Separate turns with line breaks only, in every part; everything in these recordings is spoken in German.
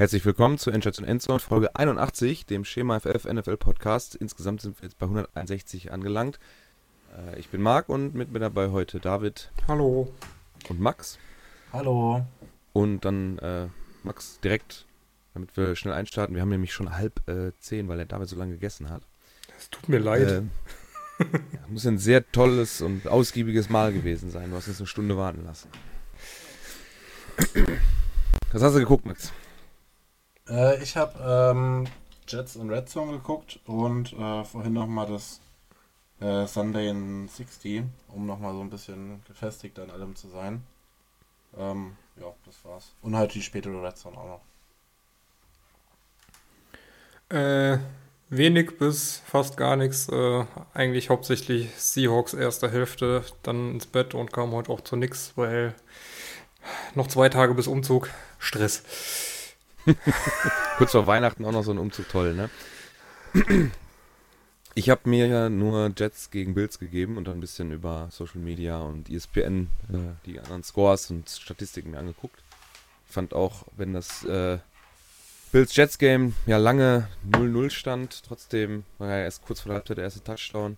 Herzlich willkommen zu Endstation Endzone, Folge 81, dem Schema FF NFL Podcast. Insgesamt sind wir jetzt bei 161 angelangt. Äh, ich bin Marc und mit mir dabei heute David.
Hallo.
Und Max.
Hallo.
Und dann äh, Max direkt, damit wir schnell einstarten. Wir haben nämlich schon halb äh, zehn, weil der David so lange gegessen hat.
Es tut mir leid.
Äh, ja, muss ein sehr tolles und ausgiebiges Mahl gewesen sein. Du hast uns eine Stunde warten lassen. Was hast du geguckt, Max?
Äh, ich habe ähm, Jets und Red Zone geguckt und äh, vorhin nochmal das äh, Sunday in 60, um nochmal so ein bisschen gefestigt an allem zu sein. Ähm, ja, das war's. Und halt die spätere Red Zone auch
noch. Äh, wenig bis fast gar nichts. Äh, eigentlich hauptsächlich Seahawks erste Hälfte, dann ins Bett und kam heute auch zu nichts, weil noch zwei Tage bis Umzug. Stress.
Kurz vor Weihnachten auch noch so ein Umzug toll, ne? Ich habe mir ja nur Jets gegen Bills gegeben und dann ein bisschen über Social Media und ESPN äh, die anderen Scores und Statistiken mir angeguckt. Ich fand auch, wenn das äh, Bills Jets Game ja lange 0-0 stand, trotzdem war ja erst kurz vor der Halbzeit der erste Touchdown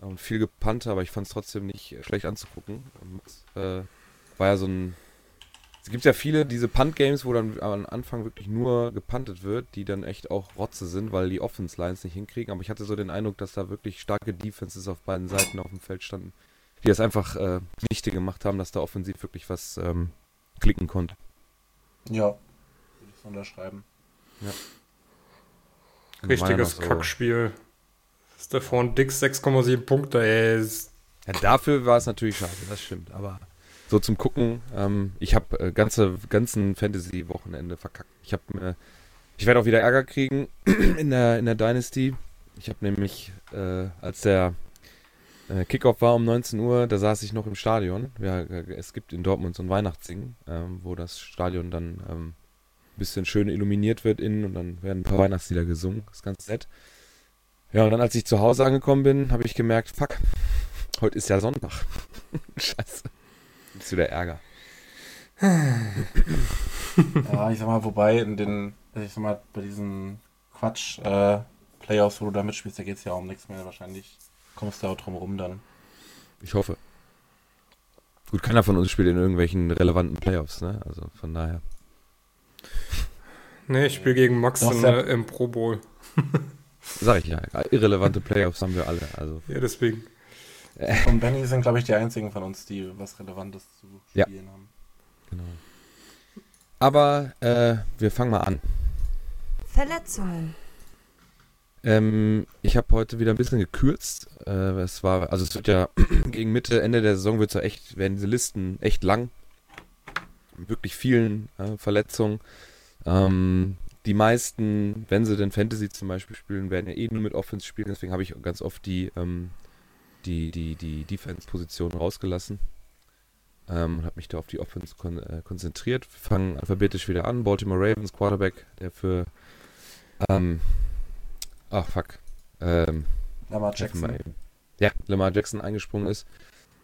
und viel gepannt, aber ich fand es trotzdem nicht schlecht anzugucken. Und, äh, war ja so ein es gibt ja viele, diese Punt-Games, wo dann am Anfang wirklich nur gepuntet wird, die dann echt auch Rotze sind, weil die Offense-Lines nicht hinkriegen. Aber ich hatte so den Eindruck, dass da wirklich starke Defenses auf beiden Seiten auf dem Feld standen, die das einfach äh, nichte gemacht haben, dass da offensiv wirklich was ähm, klicken konnte.
Ja, würde ich unterschreiben.
Ja. Richtiges so Kackspiel. Stefan Dix 6,7 Punkte, ey.
Ja, dafür war es natürlich schade, das stimmt, aber so zum Gucken. Ähm, ich habe äh, ganze ganzen Fantasy-Wochenende verkackt. Ich habe äh, ich werde auch wieder Ärger kriegen in der in der Dynasty. Ich habe nämlich äh, als der äh, Kickoff war um 19 Uhr, da saß ich noch im Stadion. Ja, äh, es gibt in Dortmund so ein Weihnachtssingen, ähm, wo das Stadion dann ähm, ein bisschen schön illuminiert wird innen und dann werden ein paar Weihnachtslieder gesungen. Das ist ganz nett. Ja, und dann als ich zu Hause angekommen bin, habe ich gemerkt, fuck, heute ist ja Sonntag. Scheiße. Ist wieder Ärger.
ja, ich sag mal, wobei in den, ich sag mal, bei diesen Quatsch äh, Playoffs, wo du da mitspielst, da geht es ja um nichts mehr. Wahrscheinlich kommst du auch drum rum dann.
Ich hoffe. Gut, keiner von uns spielt in irgendwelchen relevanten Playoffs, ne? Also von daher.
Nee, ich spiele gegen Max in, äh, im Pro Bowl.
Sag ich ja, irrelevante Playoffs haben wir alle. Also.
Ja, deswegen.
Und Benny sind, glaube ich, die einzigen von uns, die was Relevantes zu spielen ja. haben.
Genau. Aber äh, wir fangen mal an.
Verletzungen.
Ähm, ich habe heute wieder ein bisschen gekürzt. Äh, es war, also es wird ja gegen Mitte, Ende der Saison wird es ja echt, werden diese Listen echt lang. Wirklich vielen äh, Verletzungen. Ähm, die meisten, wenn sie denn Fantasy zum Beispiel spielen, werden ja eh nur mit Offense spielen. Deswegen habe ich ganz oft die ähm, die, die, die Defense-Position rausgelassen ähm, und habe mich da auf die Offense kon äh, konzentriert. Wir fangen alphabetisch wieder an. Baltimore Ravens Quarterback, der für ähm, ach fuck. Ähm,
Lamar Jackson.
Ja, Lamar Jackson eingesprungen ist.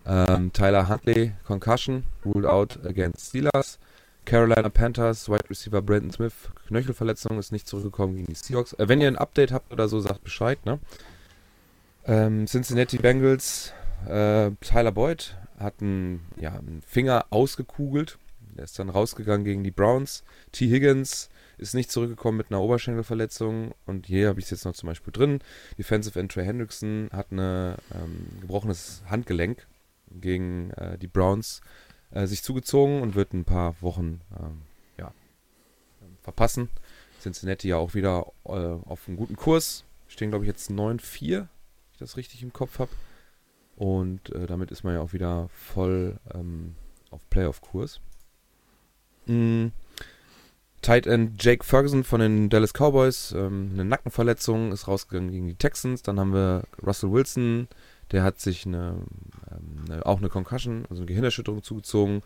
Ähm, Tyler Huntley, Concussion, ruled out against Steelers. Carolina Panthers, Wide Receiver Brandon Smith, Knöchelverletzung, ist nicht zurückgekommen gegen die Seahawks. Äh, wenn ihr ein Update habt oder so, sagt Bescheid, ne? Ähm, Cincinnati Bengals, äh, Tyler Boyd hat einen, ja, einen Finger ausgekugelt. Der ist dann rausgegangen gegen die Browns. T. Higgins ist nicht zurückgekommen mit einer Oberschenkelverletzung. Und hier habe ich es jetzt noch zum Beispiel drin. Defensive End Trey Hendrickson hat ein ähm, gebrochenes Handgelenk gegen äh, die Browns äh, sich zugezogen und wird ein paar Wochen ähm, ja, verpassen. Cincinnati ja auch wieder äh, auf einem guten Kurs. Stehen, glaube ich, jetzt 9-4 ich das richtig im Kopf habe. Und äh, damit ist man ja auch wieder voll ähm, auf Playoff-Kurs. Mhm. Tight End Jake Ferguson von den Dallas Cowboys, ähm, eine Nackenverletzung, ist rausgegangen gegen die Texans. Dann haben wir Russell Wilson, der hat sich eine, ähm, eine, auch eine Concussion, also eine Gehirnerschütterung zugezogen.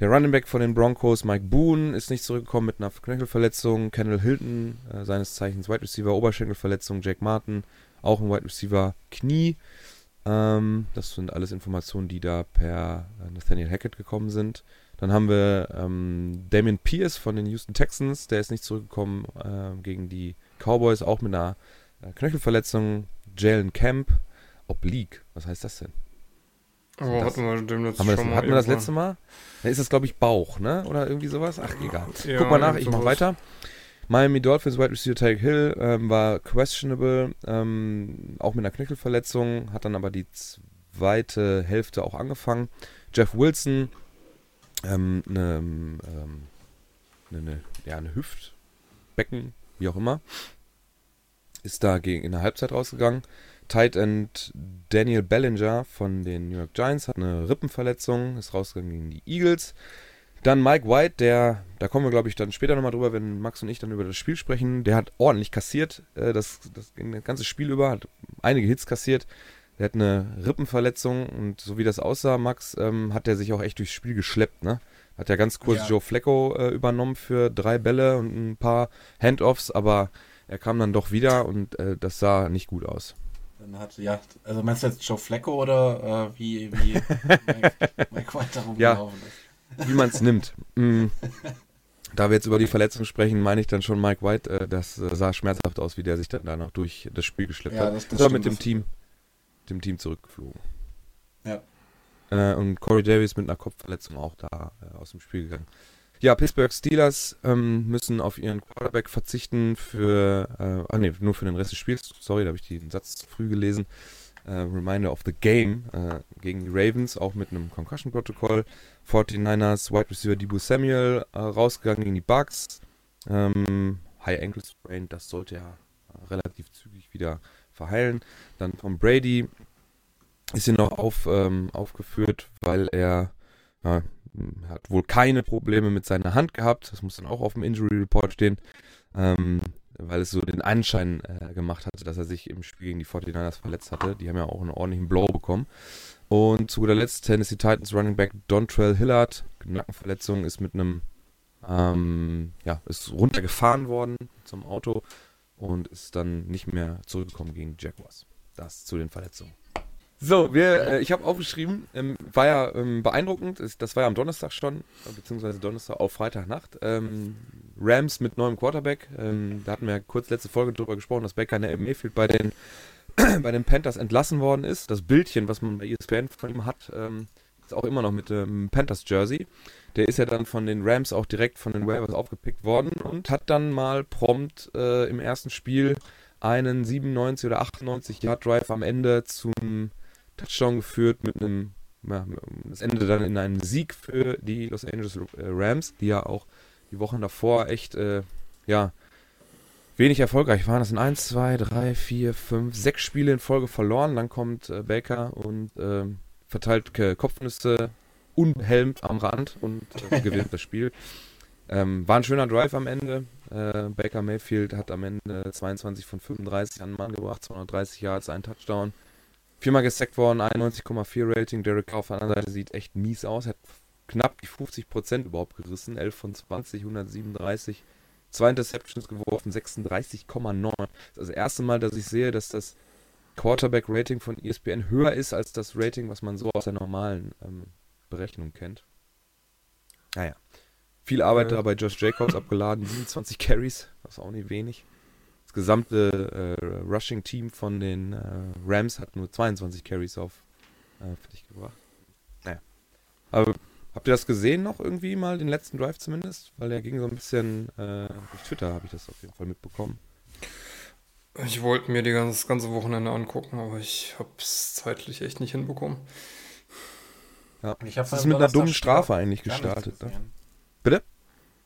Der Running Back von den Broncos, Mike Boone, ist nicht zurückgekommen mit einer Knöchelverletzung. Kendall Hilton, äh, seines Zeichens Wide Receiver, Oberschenkelverletzung. Jack Martin, auch ein Wide Receiver Knie. Ähm, das sind alles Informationen, die da per äh, Nathaniel Hackett gekommen sind. Dann haben wir ähm, Damien Pierce von den Houston Texans, der ist nicht zurückgekommen äh, gegen die Cowboys, auch mit einer äh, Knöchelverletzung. Jalen Camp, Oblique, was heißt das denn?
Aber
das-
hatten wir dem letzten
wir das, hatten wir das letzte Mal? Da ist das, glaube ich, Bauch, ne? Oder irgendwie sowas? Ach, egal.
Ja,
Guck mal nach, ich mach
sowas.
weiter. Miami Dolphins Wide Receiver Tyreek Hill ähm, war questionable, ähm, auch mit einer Knöchelverletzung, hat dann aber die zweite Hälfte auch angefangen. Jeff Wilson, ähm, eine, ähm, eine, eine, ja, eine Hüftbecken, wie auch immer, ist da in der Halbzeit rausgegangen. Tight End Daniel Bellinger von den New York Giants hat eine Rippenverletzung, ist rausgegangen gegen die Eagles. Dann Mike White, der, da kommen wir glaube ich dann später nochmal drüber, wenn Max und ich dann über das Spiel sprechen, der hat ordentlich kassiert, äh, das, das, das ganze Spiel über, hat einige Hits kassiert. Der hat eine Rippenverletzung und so wie das aussah, Max, ähm, hat er sich auch echt durchs Spiel geschleppt, ne? Hat ja ganz kurz
Ja.
Joe Flacco äh, übernommen für drei Bälle und ein paar Handoffs, aber er kam dann doch wieder und äh, das sah nicht gut aus.
Dann hat, ja, also meinst du jetzt Joe Flacco oder äh, wie, wie Mike, Mike White da rumgelaufen ist?
Wie man es nimmt. Mm. Da wir jetzt über die Verletzung sprechen, meine ich dann schon Mike White. Äh, das äh, sah schmerzhaft aus, wie der sich dann da noch durch das Spiel geschleppt
Ja,
hat.
das- das
ist aber mit dem Team, dem Team zurückgeflogen.
Ja.
Äh, und Corey Davis mit einer Kopfverletzung auch da äh, aus dem Spiel gegangen. Ja, Pittsburgh Steelers ähm, müssen auf ihren Quarterback verzichten für, äh, ah nee, nur für den Rest des Spiels. Sorry, da habe ich den Satz zu früh gelesen. Äh, Reminder of the Game äh, gegen die Ravens, auch mit einem Concussion-Protokoll. 49ers Wide Receiver Debo Samuel äh, rausgegangen gegen die Bucks. Ähm, High Ankle Sprain, das sollte ja äh, relativ zügig wieder verheilen. Dann Tom Brady ist hier noch auf, ähm, aufgeführt, weil er ja, m, hat wohl keine Probleme mit seiner Hand gehabt. Das muss dann auch auf dem Injury Report stehen. Ähm, weil es so den Anschein äh, gemacht hatte, dass er sich im Spiel gegen die 49ers verletzt hatte. Die haben ja auch einen ordentlichen Blow bekommen. Und zu guter Letzt Tennessee Titans Running Back Dontrell Hillard. Nackenverletzung ist mit einem, ähm, ja, ist runtergefahren worden zum Auto und ist dann nicht mehr zurückgekommen gegen Jaguars. Das zu den Verletzungen. So, wir, äh, ich habe aufgeschrieben, ähm, war ja ähm, beeindruckend, das war ja am Donnerstag schon, beziehungsweise Donnerstag auf Freitagnacht. Ähm, Rams mit neuem Quarterback, ähm, da hatten wir ja kurz letzte Folge drüber gesprochen, dass Baker Mayfield bei den, bei den Panthers entlassen worden ist. Das Bildchen, was man bei ESPN von ihm hat, ähm, ist auch immer noch mit dem Panthers Jersey. Der ist ja dann von den Rams auch direkt von den Waivers aufgepickt worden und hat dann mal prompt äh, im ersten Spiel einen 97 oder 98 Yard Drive am Ende zum Touchdown geführt mit einem, ja, das endete dann in einem Sieg für die Los Angeles äh, Rams, die ja auch die Wochen davor echt, äh, ja, wenig erfolgreich waren. Das sind 1, 2, 3, 4, 5, 6 Spiele in Folge verloren. Dann kommt äh, Baker und ähm, verteilt äh, Kopfnüsse unbehelmt am Rand und äh, gewinnt das Spiel. Ähm, war ein schöner Drive am Ende. Äh, Baker Mayfield hat am Ende 22 von 35 an den Mann gebracht, 230 Yards, einen Touchdown. Viermal gesackt worden, 91,4 Rating. Derek Carr auf der anderen Seite sieht echt mies aus. Hat knapp die 50% überhaupt gerissen. 11 von 20, 137. Zwei Interceptions geworfen, 36,9. Das ist das erste Mal, dass ich sehe, dass das Quarterback-Rating von ESPN höher ist als das Rating, was man so aus der normalen ähm, Berechnung kennt. Naja. Viel Arbeit
Ja.
da bei Josh Jacobs abgeladen, 27 Carries, das ist auch nicht wenig. Das gesamte äh, Rushing-Team von den äh, Rams hat nur 22 Carries auf äh, dich gebracht. Naja. Aber habt ihr das gesehen noch irgendwie mal, den letzten Drive zumindest? Weil der ging so ein bisschen, äh, durch Twitter habe ich das auf jeden Fall mitbekommen.
Ich wollte mir die ganze, das ganze Wochenende angucken, aber ich habe es zeitlich echt nicht hinbekommen.
Ja.
Ich hab
Das ist mit einer dummen Strafe eigentlich gestartet. Ne? Bitte?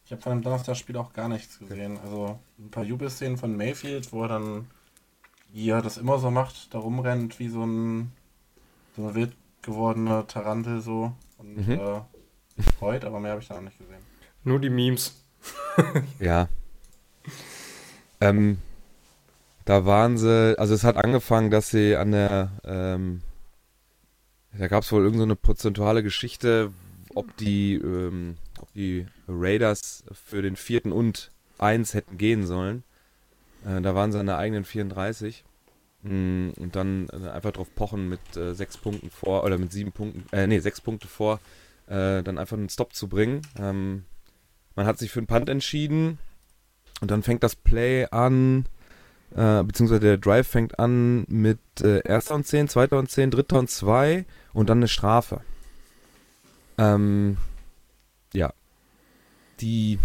Ich habe von dem Donnerstagspiel auch gar nichts gesehen. Also ein paar Jubelszenen von Mayfield, wo er dann, wie er das immer so macht, da rumrennt wie so ein so eine wild gewordene Tarantel so und
Mhm.
äh, freut, aber mehr habe ich da auch nicht gesehen.
Nur die Memes.
Ja. Ähm, da waren sie, also es hat angefangen, dass sie an der, ähm, da gab es wohl irgendeine so eine prozentuale Geschichte, ob die, ähm, ob die Raiders für den vierten und eins hätten gehen sollen. Äh, da waren sie an der eigenen 34. Mm, Und dann äh, einfach drauf pochen mit äh, sechs Punkten vor, oder mit sieben Punkten, äh, nee, sechs Punkte vor, äh, dann einfach einen Stop zu bringen. Ähm, man hat sich für einen Punt entschieden und dann fängt das Play an, äh, beziehungsweise der Drive fängt an mit äh, erster und 10, zweiter und 10, dritter und 2 und dann eine Strafe. Ähm, ja. Die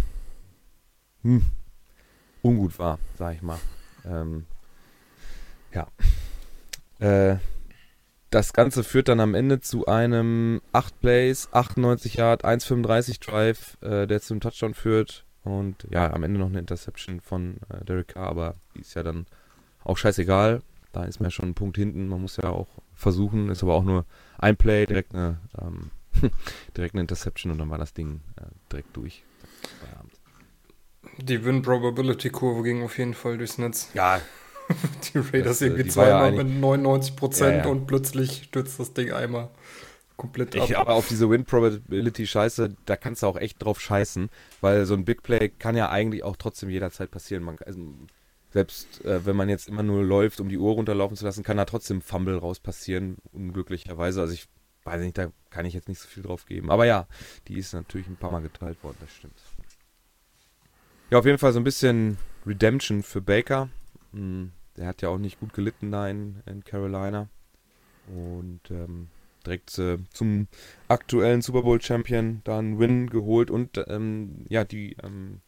hm, ungut war, sag ich mal. Ähm, ja. Äh, das Ganze führt dann am Ende zu einem 8 Plays, 98 Yard, 1,35 Drive, äh, der zum Touchdown führt. Und ja, am Ende noch eine Interception von äh, Derek Carr, aber die ist ja dann auch scheißegal. Da ist man ja schon ein Punkt hinten. Man muss ja auch versuchen, ist aber auch nur ein Play, direkt eine, ähm, direkt eine Interception und dann war das Ding äh, direkt durch.
Die Win-Probability-Kurve ging auf jeden Fall durchs Netz.
Ja,
die Raiders
Das, äh,
irgendwie
war ja
zweimal mit 99 Prozent
Ja, ja.
und plötzlich stürzt das Ding einmal komplett ab.
Ich, aber auf diese Win-Probability-Scheiße, da kannst du auch echt drauf scheißen, weil so ein Big Play kann ja eigentlich auch trotzdem jederzeit passieren. Man, also, selbst äh, wenn man jetzt immer nur läuft, um die Uhr runterlaufen zu lassen, kann da trotzdem Fumble raus passieren, unglücklicherweise. Also ich weiß nicht, da kann ich jetzt nicht so viel drauf geben. Aber ja, die ist natürlich ein paar Mal geteilt worden, das stimmt. Ja, auf jeden Fall so ein bisschen Redemption für Baker. Hm, Der hat ja auch nicht gut gelitten da in, in Carolina. Und ähm, direkt äh, zum aktuellen Super Bowl Champion da einen Win geholt und ähm, ja, die, ähm,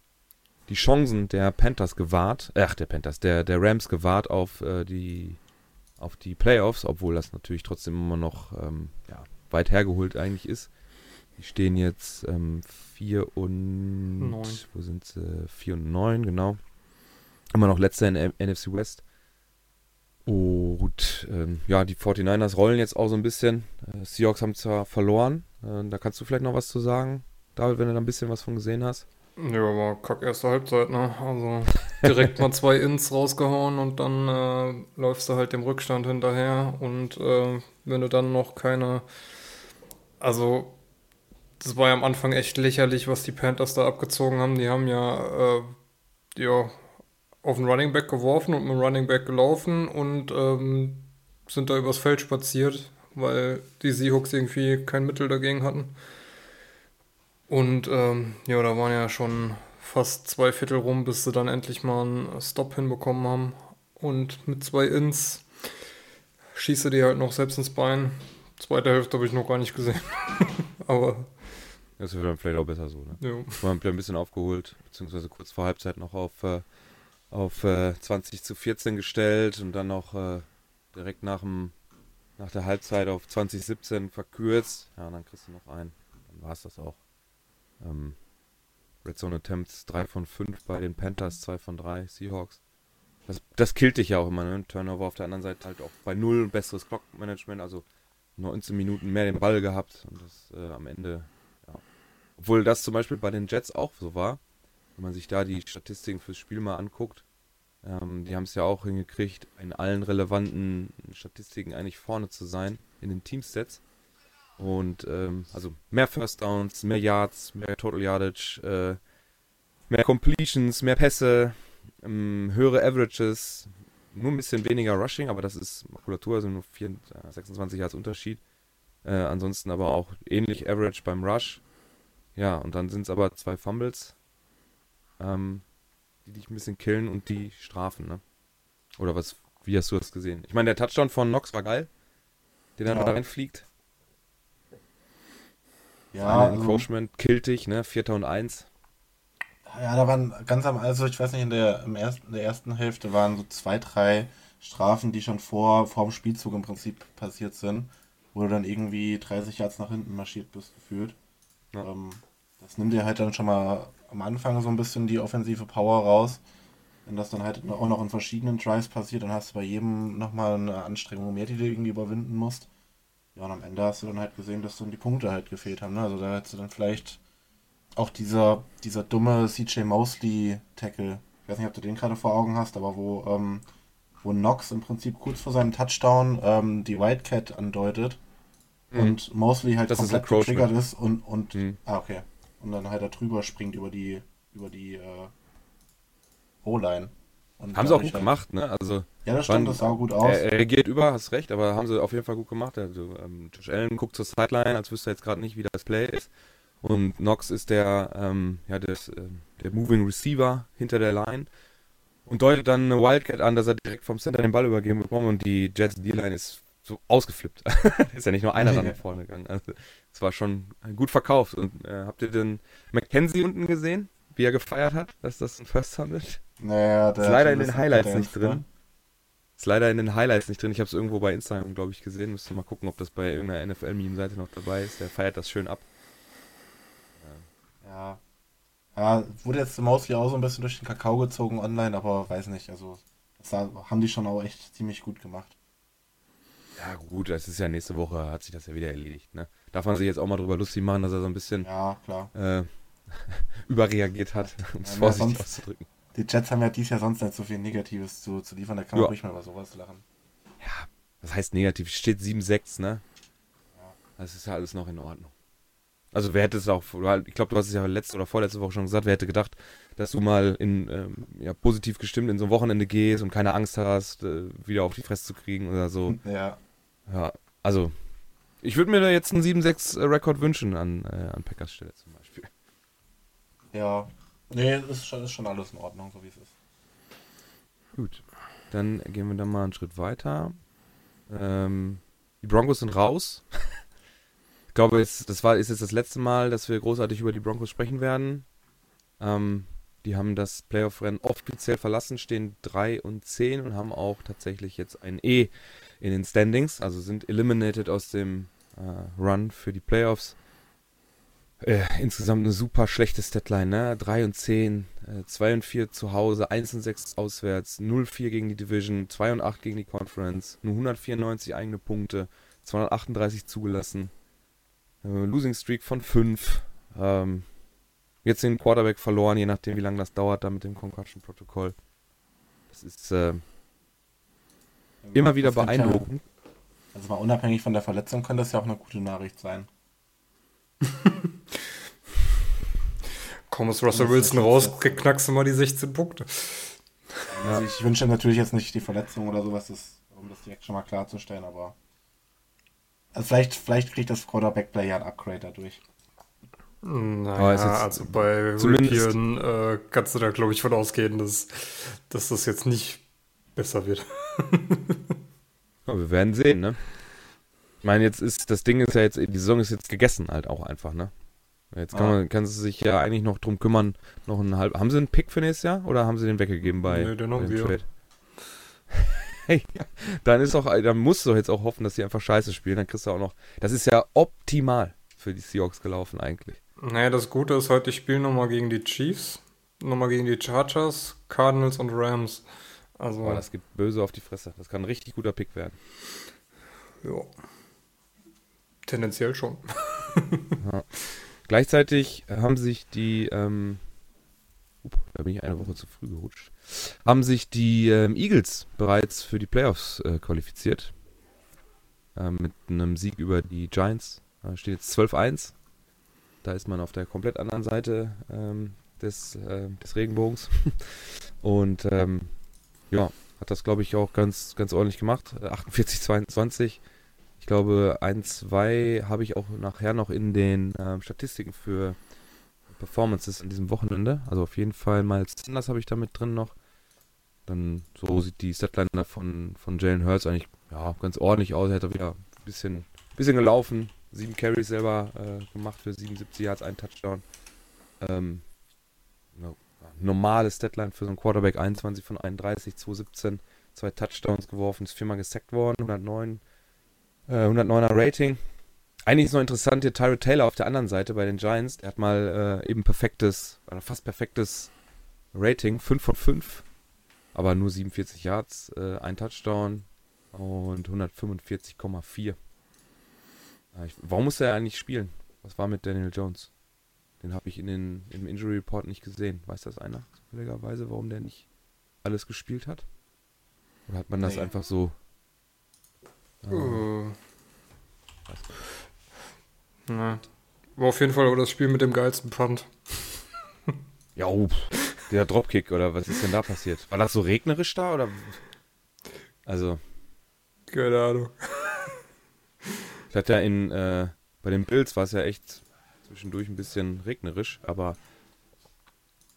die Chancen der Panthers gewahrt, ach der Panthers, der, der Rams gewahrt auf äh, die auf die Playoffs, obwohl das natürlich trotzdem immer noch ähm, ja, weit hergeholt eigentlich ist. Die stehen jetzt ähm, 4 und
Neun.
wo sind sie? 4 und 9, genau. Immer noch letzter in NFC West. Und ähm, ja, die 49ers rollen jetzt auch so ein bisschen. Äh, Seahawks haben zwar verloren. Äh, da kannst du vielleicht noch was zu sagen, David, wenn du da ein bisschen was von gesehen hast.
Ja, war kack erste Halbzeit, ne? Also direkt mal zwei Ins rausgehauen und dann äh, läufst du halt dem Rückstand hinterher und äh, wenn du dann noch keine, also das war ja am Anfang echt lächerlich, was die Panthers da abgezogen haben. Die haben ja, äh, ja auf den Running Back geworfen und mit dem Running Back gelaufen und ähm, sind da übers Feld spaziert, weil die Seahawks irgendwie kein Mittel dagegen hatten. Und ähm, ja, da waren ja schon fast zwei Viertel rum, bis sie dann endlich mal einen Stop hinbekommen haben. Und mit zwei Ins schieße die halt noch selbst ins Bein. Zweite Hälfte habe ich noch gar nicht gesehen. Aber
Das wird dann vielleicht auch besser so, ne?
ja.
Wir haben ein bisschen aufgeholt, beziehungsweise kurz vor Halbzeit noch auf, äh, auf äh, 20 zu 14 gestellt und dann noch äh, direkt nach, dem, nach der Halbzeit auf 2017 verkürzt. Ja, und dann kriegst du noch einen. Dann war es das auch. Ähm, Red Zone Attempts 3 von 5 bei den Panthers, 2 von 3 Seahawks. Das, das killt dich ja auch immer, ne? Turnover auf der anderen Seite halt auch bei 0 besseres Clock-Management, also 19 Minuten mehr den Ball gehabt und das äh, am Ende. Obwohl das zum Beispiel bei den Jets auch so war, wenn man sich da die Statistiken fürs Spiel mal anguckt. Ähm, die haben es ja auch hingekriegt, in allen relevanten Statistiken eigentlich vorne zu sein, in den Teamstats. Und ähm, also mehr First Downs, mehr Yards, mehr Total Yardage, äh, mehr Completions, mehr Pässe, ähm, höhere Averages, nur ein bisschen weniger Rushing, aber das ist Makulatur, also nur 4, äh, 26 Yards Unterschied. Äh, ansonsten aber auch ähnlich Average beim Rush. Ja, und dann sind es aber zwei Fumbles, ähm, die dich ein bisschen killen und die strafen, ne? Oder was, wie hast du das gesehen? Ich meine, der Touchdown von Knox war geil, den er
Ja.
da reinfliegt.
Ja, also,
Encroachment killt dich, ne? Vierter und eins.
ja, da waren ganz am, also ich weiß nicht, in der, im ersten, in der ersten Hälfte waren so zwei, drei Strafen, die schon vor, vor dem Spielzug im Prinzip passiert sind, wo du dann irgendwie 30 Yards nach hinten marschiert bist, gefühlt.
Ja.
Ähm, das nimmt dir halt dann schon mal am Anfang so ein bisschen die offensive Power raus. Wenn das dann halt auch noch in verschiedenen Drives passiert, dann hast du bei jedem nochmal eine Anstrengung mehr, die du irgendwie überwinden musst. Ja, und am Ende hast du dann halt gesehen, dass dann die Punkte halt gefehlt haben. Ne? Also da hättest du dann vielleicht auch dieser, dieser dumme CJ Mosley Tackle, ich weiß nicht, ob du den gerade vor Augen hast, aber wo, ähm, wo Knox im Prinzip kurz vor seinem Touchdown ähm, die Wildcat andeutet und Mosley halt
Das
komplett getriggert ist und, und
Mhm.
ah, okay. Und dann halt da drüber springt über die über die äh, O-Line.
Haben sie auch gut
halt-
gemacht, ne? Also,
Ja, das stimmt,
Wann-
das sah gut aus.
er, er reagiert über, hast recht, aber haben sie auf jeden Fall gut gemacht. Also, ähm, Josh Allen guckt zur Sideline, als wüsste er jetzt gerade nicht, wie das Play ist. Und Knox ist der, ähm, ja, das, ähm, der Moving Receiver hinter der Line und deutet dann eine Wildcat an, dass er direkt vom Center den Ball übergeben bekommt und die Jets D-Line ist so ausgeflippt. ist ja nicht nur einer dann nach vorne gegangen. Also, es war schon gut verkauft. Und äh, habt ihr den McKenzie unten gesehen, wie er gefeiert hat, dass das ein First Sound ist?
naja, der
Ist leider in den Highlights
gedanced,
nicht drin. Ist leider in den Highlights nicht drin. Ich habe es irgendwo bei Instagram, glaube ich, gesehen. Müsste mal gucken, ob das bei irgendeiner NFL-Meme-Seite noch dabei ist. Der feiert das schön ab.
Ne? Ja. Ja, wurde jetzt mostly auch so ein bisschen durch den Kakao gezogen online, aber weiß nicht, also das haben die schon auch echt ziemlich gut gemacht.
Ja, gut, das ist ja nächste Woche, hat sich das ja wieder erledigt. Ne? Darf man sich jetzt auch mal drüber lustig machen, dass er so ein bisschen
Ja,
äh, überreagiert hat, um es
Ja,
vorsichtig auszudrücken.
Die Jets haben ja dieses Jahr sonst nicht so viel Negatives zu, zu liefern, da kann
Ja.
man ruhig mal über sowas lachen.
Ja, das heißt negativ. Steht 7-6, ne? Das ist ja alles noch in Ordnung. Also wer hätte es auch, ich glaube, du hast es ja letzte oder vorletzte Woche schon gesagt, wer hätte gedacht, dass du mal in ähm, ja, positiv gestimmt in so ein Wochenende gehst und keine Angst hast, äh, wieder auf die Fresse zu kriegen oder so.
Ja,
Ja, also ich würde mir da jetzt einen 7-6-Rekord wünschen an, äh, an Packers Stelle zum Beispiel.
ja. Nee, ist schon, ist schon alles in Ordnung, so wie es ist.
Gut, dann gehen wir dann mal einen Schritt weiter. Ähm, die Broncos sind raus. ich glaube, es, das war, ist jetzt das letzte Mal, dass wir großartig über die Broncos sprechen werden. Ähm, die haben das Playoff-Rennen offiziell verlassen, stehen 3 und 10 und haben auch tatsächlich jetzt ein E in den Standings, also sind eliminated aus dem äh, Run für die Playoffs. Äh, insgesamt eine super schlechte Statline, ne? 3 und 10, äh, 2 und 4 zu Hause, 1 und 6 auswärts, 0-4 gegen die Division, 2 und 8 gegen die Conference, nur 194 eigene Punkte, 238 zugelassen, äh, Losing Streak von 5, ähm, jetzt den Quarterback verloren, je nachdem wie lange das dauert, da mit dem Concussion-Protokoll. Das ist äh, immer wieder beeindruckend.
Also mal unabhängig von der Verletzung könnte das ja auch eine gute Nachricht sein.
Komm, ist Russell
ist
Wilson raus, knackst du mal die 16 Punkte.
Also ich wünsche natürlich jetzt nicht die Verletzung oder sowas, das, um das direkt schon mal klarzustellen, aber also vielleicht, vielleicht kriegt das Quarterback-Play ja ein Upgrade dadurch.
Ist
Naja, also bei Ripien äh, kannst du da, glaube ich, von ausgehen, dass, dass das jetzt nicht besser wird.
Ja, wir werden sehen, ne? Ich meine, jetzt ist, das Ding ist ja jetzt, die Saison ist jetzt gegessen halt auch einfach, ne? Jetzt kann
Ja.
man, kann sie sich ja eigentlich noch drum kümmern, noch ein halb, haben sie einen Pick für nächstes Jahr oder haben sie den weggegeben bei,
Nee, den haben wir.
Trade? hey, dann ist auch, dann musst du doch jetzt auch hoffen, dass sie einfach scheiße spielen, dann kriegst du auch noch, das ist ja optimal für die Seahawks gelaufen eigentlich.
Naja, das Gute ist halt, die spielen nochmal gegen die Chiefs, nochmal gegen die Chargers, Cardinals und Rams. Also,
Aber das gibt böse auf die Fresse. Das kann ein richtig guter Pick werden.
ja. Tendenziell schon.
Gleichzeitig haben sich die, ähm, up, da bin ich eine Woche zu früh gerutscht, haben sich die ähm, Eagles bereits für die Playoffs äh, qualifiziert. Ähm, mit einem Sieg über die Giants. Da steht jetzt 12-1. Da ist man auf der komplett anderen Seite ähm, des, äh, des Regenbogens. Und ähm, ja, hat das, glaube ich, auch ganz, ganz ordentlich gemacht. Äh, 48-22. Ich glaube, ein, zwei habe ich auch nachher noch in den ähm, Statistiken für Performances an diesem Wochenende. Also auf jeden Fall mal Sanders habe ich da mit drin noch. Dann so sieht die Statline da von, von Jalen Hurts eigentlich ja, ganz ordentlich aus. Er hat wieder ein bisschen, bisschen gelaufen. Sieben Carries selber äh, gemacht für 77 Yards, ein Touchdown. Ähm, ja, normale Statline für so einen Quarterback, 21 von 31, 217, zwei Touchdowns geworfen, ist viermal gesackt worden, 109 äh, 109er Rating. Eigentlich ist noch interessant hier Tyrod Taylor auf der anderen Seite bei den Giants. Der hat mal äh, eben perfektes, fast perfektes Rating, 5 von 5. Aber nur 47 Yards, äh, ein Touchdown und 145,4. Ja, ich- Warum muss er eigentlich spielen? Was war mit Daniel Jones? Den habe ich in den, im Injury Report nicht gesehen. Weiß das einer zufälligerweise, warum der nicht alles gespielt hat? Oder hat man das
Nee.
einfach so äh,
Äh, na. War auf jeden Fall aber das Spiel mit dem geilsten Punt.
Ja, oh, Der Dropkick oder was ist denn da passiert? War das so regnerisch da oder? Also.
Keine Ahnung.
Ich hatte ja in, äh, bei den Bills war es ja echt zwischendurch ein bisschen regnerisch, aber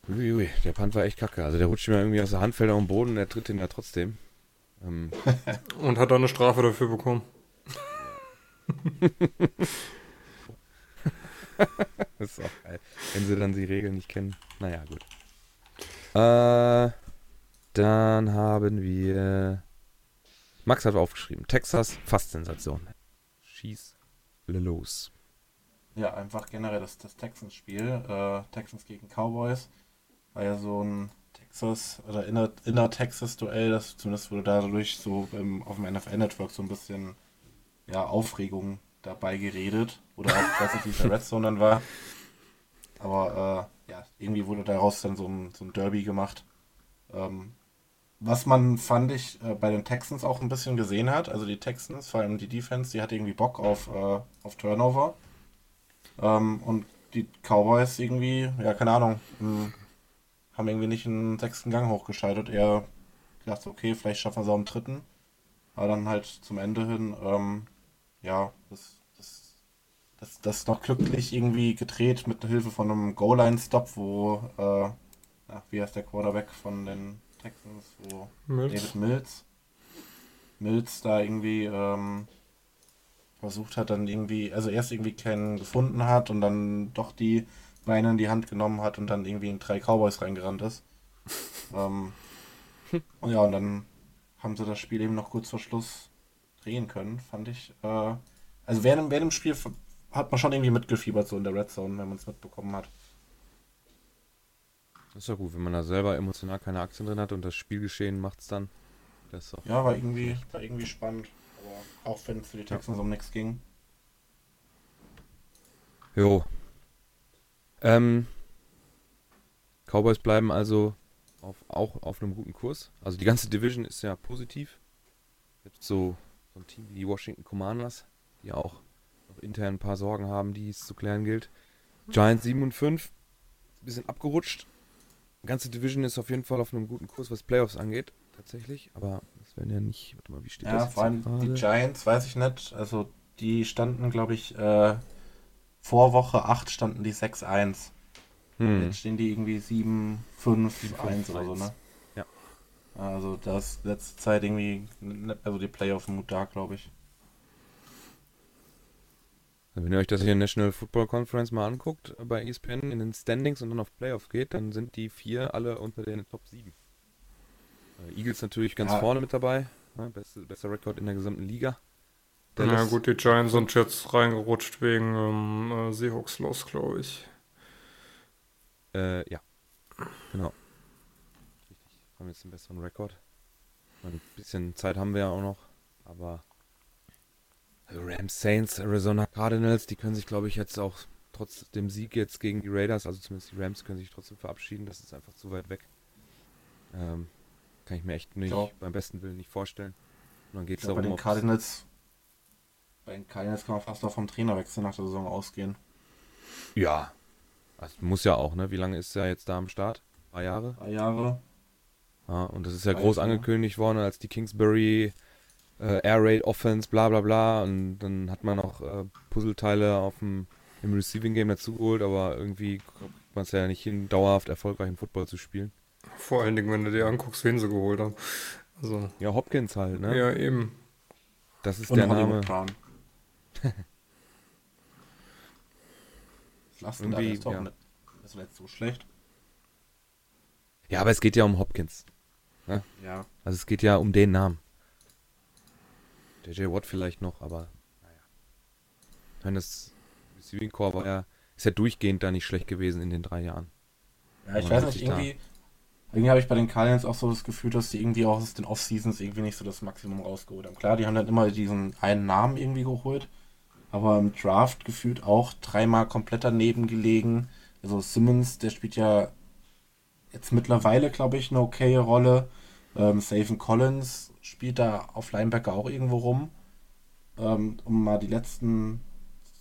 uiui, der Punt war echt kacke. Also der rutscht mir irgendwie aus der Hand, fällt auf den Boden und er tritt ihn ja trotzdem. Ähm,
Und hat dann eine Strafe dafür bekommen.
das ist auch geil. Wenn sie dann die Regeln nicht kennen. Naja, gut. Äh, dann haben wir. Max hat aufgeschrieben. Texas, fast Sensation. Schieß los.
Ja, einfach generell das, das Texans-Spiel. Äh, Texans gegen Cowboys. War ja so ein Texas oder inner, inner Texas-Duell, das zumindest wurde dadurch so beim, auf dem NFL-Network so ein bisschen ja, Aufregung dabei geredet. Oder auch, ich weiß nicht, es der Red Zone dann war. Aber äh, ja, irgendwie wurde daraus dann so ein, so ein Derby gemacht. Ähm, was man, fand ich, äh, bei den Texans auch ein bisschen gesehen hat, also die Texans, vor allem die Defense, die hatte irgendwie Bock auf, äh, auf Turnover. Ähm, und die Cowboys irgendwie, ja, keine Ahnung, mh, haben irgendwie nicht einen sechsten Gang hochgeschaltet. Eher gedacht, okay, vielleicht schaffen wir es auch im dritten. Aber dann halt zum Ende hin, ähm, ja, das, das, das, das noch glücklich irgendwie gedreht mit Hilfe von einem Goal-Line-Stop, wo, äh, ja, wie heißt der Quarterback von den Texans, wo
Mills.
David Mills. Mills da irgendwie ähm, versucht hat, dann irgendwie, also erst irgendwie keinen gefunden hat und dann doch die Beine in die Hand genommen hat und dann irgendwie in drei Cowboys reingerannt ist. ähm, und ja, und dann haben sie das Spiel eben noch kurz vor Schluss drehen können, fand ich. Äh, also während, während dem Spiel hat man schon irgendwie mitgefiebert, so in der Red Zone, wenn man es mitbekommen hat.
Das ist ja gut, wenn man da selber emotional keine Aktien drin hat und das Spielgeschehen macht's dann. Das.
Ja, war irgendwie, war irgendwie spannend. Auch wenn es für die Texans um nichts ging.
Jo. Ähm, Cowboys bleiben also auf, auch auf einem guten Kurs. Also die ganze Division ist ja positiv. Jetzt so, so ein Team wie die Washington Commanders, die auch noch intern ein paar Sorgen haben, die es zu klären gilt. Giants 7 und 5, ein bisschen abgerutscht. Die ganze Division ist auf jeden Fall auf einem guten Kurs, was Playoffs angeht, tatsächlich. Aber werden ja nicht, warte mal, wie steht
Ja,
das
vor allem die? Giants, weiß ich nicht. Also die standen, glaube ich, äh, vor Woche 8 standen die 6-1.
Hm.
Jetzt stehen die irgendwie 7, 5,
7,
1 oder so, ne?
Ja.
Also das letzte Zeit irgendwie, nicht mehr so die Playoff-Mut da, glaube ich.
Wenn ihr euch das hier in National Football Conference mal anguckt, bei ESPN in den Standings und dann auf Playoff geht, dann sind die vier alle unter den Top 7. Äh, Eagles natürlich ganz
Ja.
vorne mit dabei. Ne, beste, bester Rekord in der gesamten Liga.
Na
Dallas-
gut, die Giants sind jetzt reingerutscht wegen ähm, äh, Seahawks-Loss, glaube ich.
Äh, ja. Genau. Richtig. Haben jetzt einen besseren Rekord. Ein bisschen Zeit haben wir ja auch noch, aber Rams, Saints, Arizona Cardinals, die können sich, glaube ich, jetzt auch trotz dem Sieg jetzt gegen die Raiders, also zumindest die Rams, können sich trotzdem verabschieden. Das ist einfach zu weit weg. Ähm, kann ich mir echt nicht
Ja.
beim besten Willen nicht vorstellen. Und dann geht es
glaube, bei
darum,
den Cardinals, bei den Cardinals kann man fast auch vom Trainerwechsel nach der Saison ausgehen.
Ja. Also muss ja auch, ne? Wie lange ist er jetzt da am Start? Ein paar Jahre?
Drei Jahre.
Ja, und das ist ja
Weiß
groß angekündigt worden als die Kingsbury äh, Air Raid Offense, bla bla bla. Und dann hat man noch äh, Puzzleteile auf dem, im Receiving Game dazugeholt, aber irgendwie kriegt man es ja nicht hin, dauerhaft erfolgreichen Football zu spielen.
Vor allen Dingen, wenn du dir anguckst, wen sie geholt haben. Also,
Ja, Hopkins halt, ne?
ja, eben.
Das ist
Und
der Name.
Lachst du da? Der ist doch
ja.
nicht, das ist nicht so schlecht.
Ja, aber es geht ja um Hopkins.
Ja.
Also es geht ja um den Namen. JJ Watt vielleicht noch, aber naja. Ich meine, das Receiving Core war ja, ist ja durchgehend da nicht schlecht gewesen in den drei Jahren.
Ja, ich weiß nicht, irgendwie, irgendwie habe ich bei den Cardinals auch so das Gefühl, dass die irgendwie auch aus den Off-Seasons irgendwie nicht so das Maximum rausgeholt haben. Klar, die haben dann immer diesen einen Namen irgendwie geholt, aber im Draft gefühlt auch dreimal komplett daneben gelegen. Also Simmons, der spielt ja jetzt mittlerweile, glaube ich, eine okaye Rolle. Ähm, Safen Collins spielt da auf Linebacker auch irgendwo rum. Ähm, um mal die letzten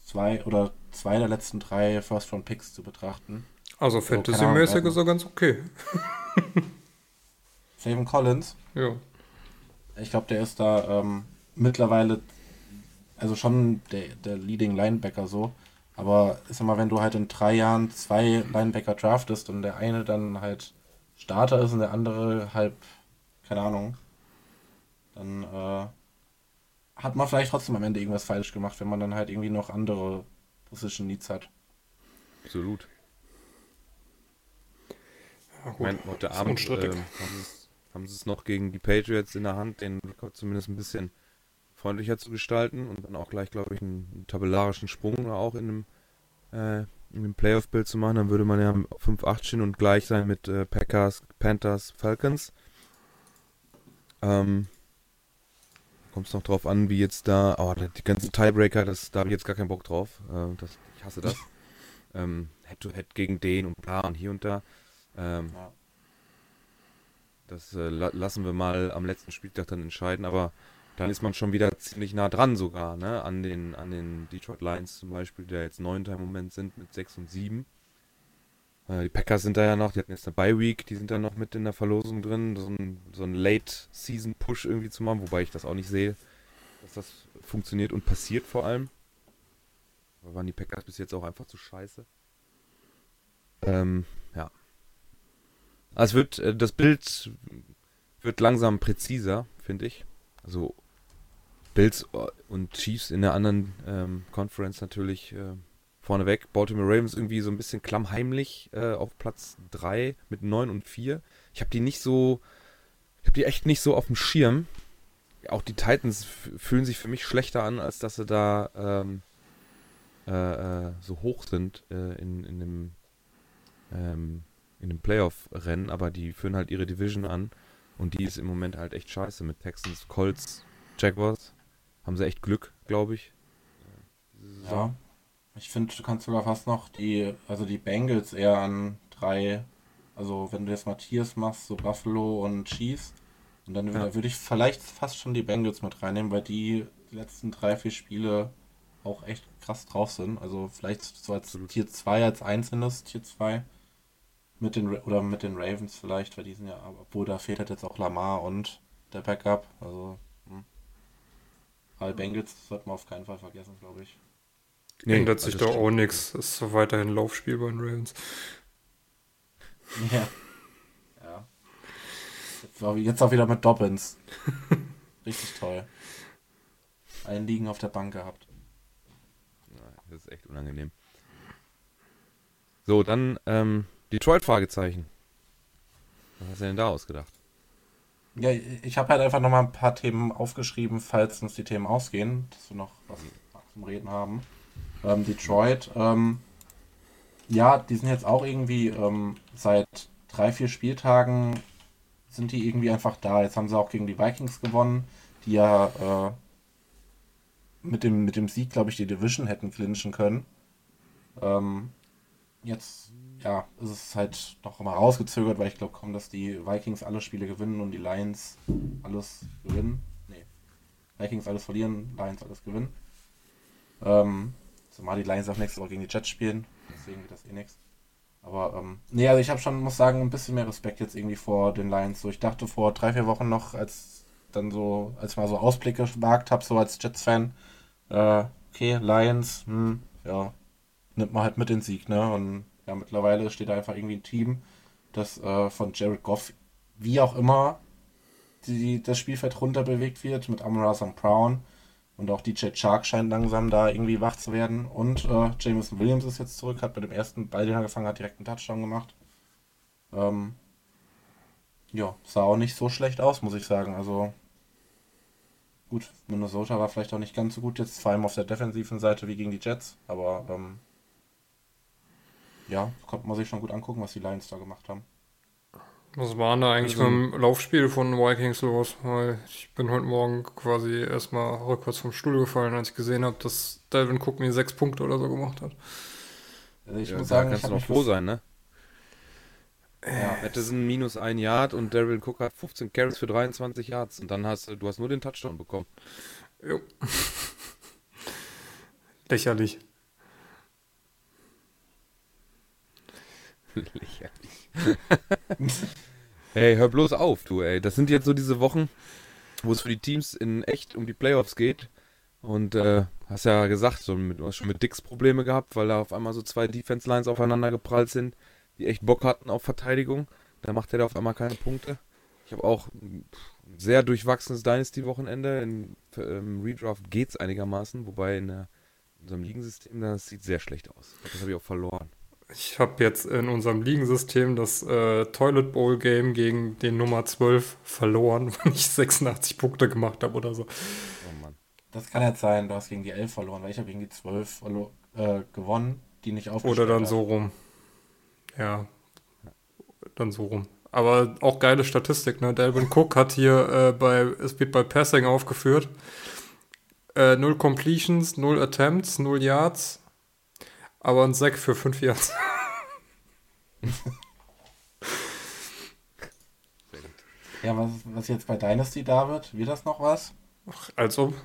zwei oder zwei der letzten drei First-Round-Picks zu betrachten.
Also Fantasy-mäßig ist er ganz okay.
Savin Collins,
Ja.
ich glaube, der ist da ähm, mittlerweile, also schon der, der Leading Linebacker so. Aber ist immer, wenn du halt in drei Jahren zwei Linebacker draftest und der eine dann halt Starter ist und der andere halb, keine Ahnung, dann äh, hat man vielleicht trotzdem am Ende irgendwas falsch gemacht, wenn man dann halt irgendwie noch andere Position Needs hat.
Absolut.
Ja
Ich meine, heute Abend ähm, haben sie es- noch gegen die Patriots in der Hand, den Rekord zumindest ein bisschen freundlicher zu gestalten und dann auch gleich, glaube ich, einen, einen tabellarischen Sprung auch in dem, äh, in dem Playoff-Bild zu machen. Dann würde man ja 5-8 stehen und gleich sein mit äh, Packers, Panthers, Falcons. Ähm, Kommt es noch drauf an, wie jetzt da, oh, die ganzen Tiebreaker, das, da habe ich jetzt gar keinen Bock drauf. Äh, das, ich hasse das. ähm, Head-to-Head gegen den und bla und hier und da. Ähm,
Ja.
das äh, la lassen wir mal am letzten Spieltag dann entscheiden, aber dann ist man schon wieder ziemlich nah dran sogar, ne? An den, an den Detroit Lions zum Beispiel, die da jetzt neunter im Moment sind mit 6 und 7. Äh, die Packers sind da ja noch, die hatten jetzt eine Bye Week, die sind da noch mit in der Verlosung drin, so ein, so ein Late-Season-Push irgendwie zu machen, wobei ich das auch nicht sehe, dass das funktioniert und passiert vor allem. Aber waren die Packers bis jetzt auch einfach zu scheiße. Ähm. Also es wird, äh, das Bild wird langsam präziser, finde ich. Also Bills äh, und Chiefs in der anderen ähm, Conference natürlich äh, vorneweg. Baltimore Ravens irgendwie so ein bisschen klammheimlich äh, auf Platz 3 mit 9 und 4. Ich habe die nicht so, ich habe die echt nicht so auf dem Schirm. Auch die Titans fühlen sich für mich schlechter an, als dass sie da ähm, äh, äh, so hoch sind äh, in, in dem ähm, in dem Playoff-Rennen, aber die führen halt ihre Division an und die ist im Moment halt echt scheiße mit Texans, Colts, Jaguars. Haben sie echt Glück, glaube ich.
Ja. Ich finde, du kannst sogar fast noch die, also die Bengals eher an drei, also wenn du jetzt Matthias machst, so Buffalo und Chiefs, und dann
Ja.
würde ich vielleicht fast schon die Bengals mit reinnehmen, weil die die letzten drei, vier Spiele auch echt krass drauf sind. Also vielleicht so als. Tier 2, als einzelnes Tier 2. Mit den, Ra- oder mit den Ravens vielleicht, weil die sind ja, obwohl da fehlt halt jetzt auch Lamar und der Backup. Also, hm. Aber Bengals sollte man auf keinen Fall vergessen, glaube ich.
Nee,
Ändert sich da auch nichts. Ist so weiterhin Laufspiel bei den Ravens.
Ja. Ja. Jetzt auch, jetzt auch wieder mit Dobbins. Richtig toll. Einen liegen auf der Bank gehabt.
Ja, Das ist echt unangenehm. So, dann ähm, Detroit-Fragezeichen. Was hast du denn da ausgedacht?
Ja, ich habe halt einfach nochmal ein paar Themen aufgeschrieben, falls uns die Themen ausgehen, dass wir noch was zum Reden haben. Ähm, Detroit, ähm, ja, die sind jetzt auch irgendwie ähm, seit drei, vier Spieltagen sind die irgendwie einfach da. Jetzt haben sie auch gegen die Vikings gewonnen, die ja äh, mit, dem, mit dem Sieg, glaube ich, die Division hätten clinchen können. Ähm, jetzt, ja, ist es halt noch mal rausgezögert, weil ich glaube kaum, dass die Vikings alle Spiele gewinnen und die Lions alles gewinnen. Nee. Vikings alles verlieren, Lions alles gewinnen. Ähm, zumal die Lions auch nächste Woche gegen die Jets spielen, deswegen wird das eh nichts. Aber, ähm, nee, also ich habe schon, muss sagen, ein bisschen mehr Respekt jetzt irgendwie vor den Lions. So, ich dachte vor drei, vier Wochen noch, als dann so, als ich mal so Ausblicke gewagt habe, so als Jets-Fan, äh, okay, Lions, hm, ja, nimmt man halt mit den Sieg, ne? Und ja, mittlerweile steht da einfach irgendwie ein Team, das äh, von Jared Goff, wie auch immer, die, das Spielfeld runter bewegt wird, mit Amara St. Brown. Und auch DJ Chark scheint langsam da irgendwie wach zu werden. Und äh, Jameson Williams ist jetzt zurück, hat bei dem ersten Ball, den er gefangen hat, direkt einen Touchdown gemacht. Ähm, ja, sah auch nicht so schlecht aus, muss ich sagen. Also gut, Minnesota war vielleicht auch nicht ganz so gut jetzt, vor allem auf der defensiven Seite wie gegen die Jets. Aber ähm, ja, konnte man sich schon gut angucken, was die Lions da gemacht haben.
Was war denn da eigentlich
Also-
mit dem Laufspiel von Vikings los? Weil ich bin heute Morgen quasi erstmal rückwärts vom Stuhl gefallen, als ich gesehen habe, dass Delvin Cook mir sechs Punkte oder so gemacht hat.
Also ich
Ja,
muss
da
sagen, ich
kannst du noch froh sein, ne?
Ja,
Madison minus ein Yard und Daryl Cook hat 15 Carries für 23 Yards und dann hast du, du hast nur den Touchdown bekommen.
Jo. Lächerlich.
Lächerlich. hey, hör bloß auf, du, ey. Das sind jetzt so diese Wochen, wo es für die Teams in echt um die Playoffs geht. Und äh, hast ja gesagt, so mit, du hast schon mit Dix Probleme gehabt, weil da auf einmal so zwei Defense Lines aufeinander geprallt sind, die echt Bock hatten auf Verteidigung. Da macht er da auf einmal keine Punkte. Ich habe auch ein sehr durchwachsenes Dynasty-Wochenende. Im ähm, Redraft geht's einigermaßen, wobei in, der, in unserem Ligensystem, das sieht sehr schlecht aus. Das habe ich auch verloren.
Ich habe jetzt in unserem Ligensystem das äh, Toilet Bowl Game gegen den Nummer 12 verloren, weil ich 86 Punkte gemacht habe oder so.
Oh Mann. Das kann jetzt sein, du hast gegen die 11 verloren, weil ich habe gegen die 12 äh, gewonnen, die nicht aufgestellt
Oder dann so rum. Ja, dann so rum. Aber auch geile Statistik, ne? Delvin Cook hat hier äh, bei, es wird bei Passing aufgeführt. Äh, null Completions, null Attempts, null Yards, aber ein Sack für 5 Yards.
ja, was, was jetzt bei Dynasty da wird, wird das noch was?
Ach, als ob.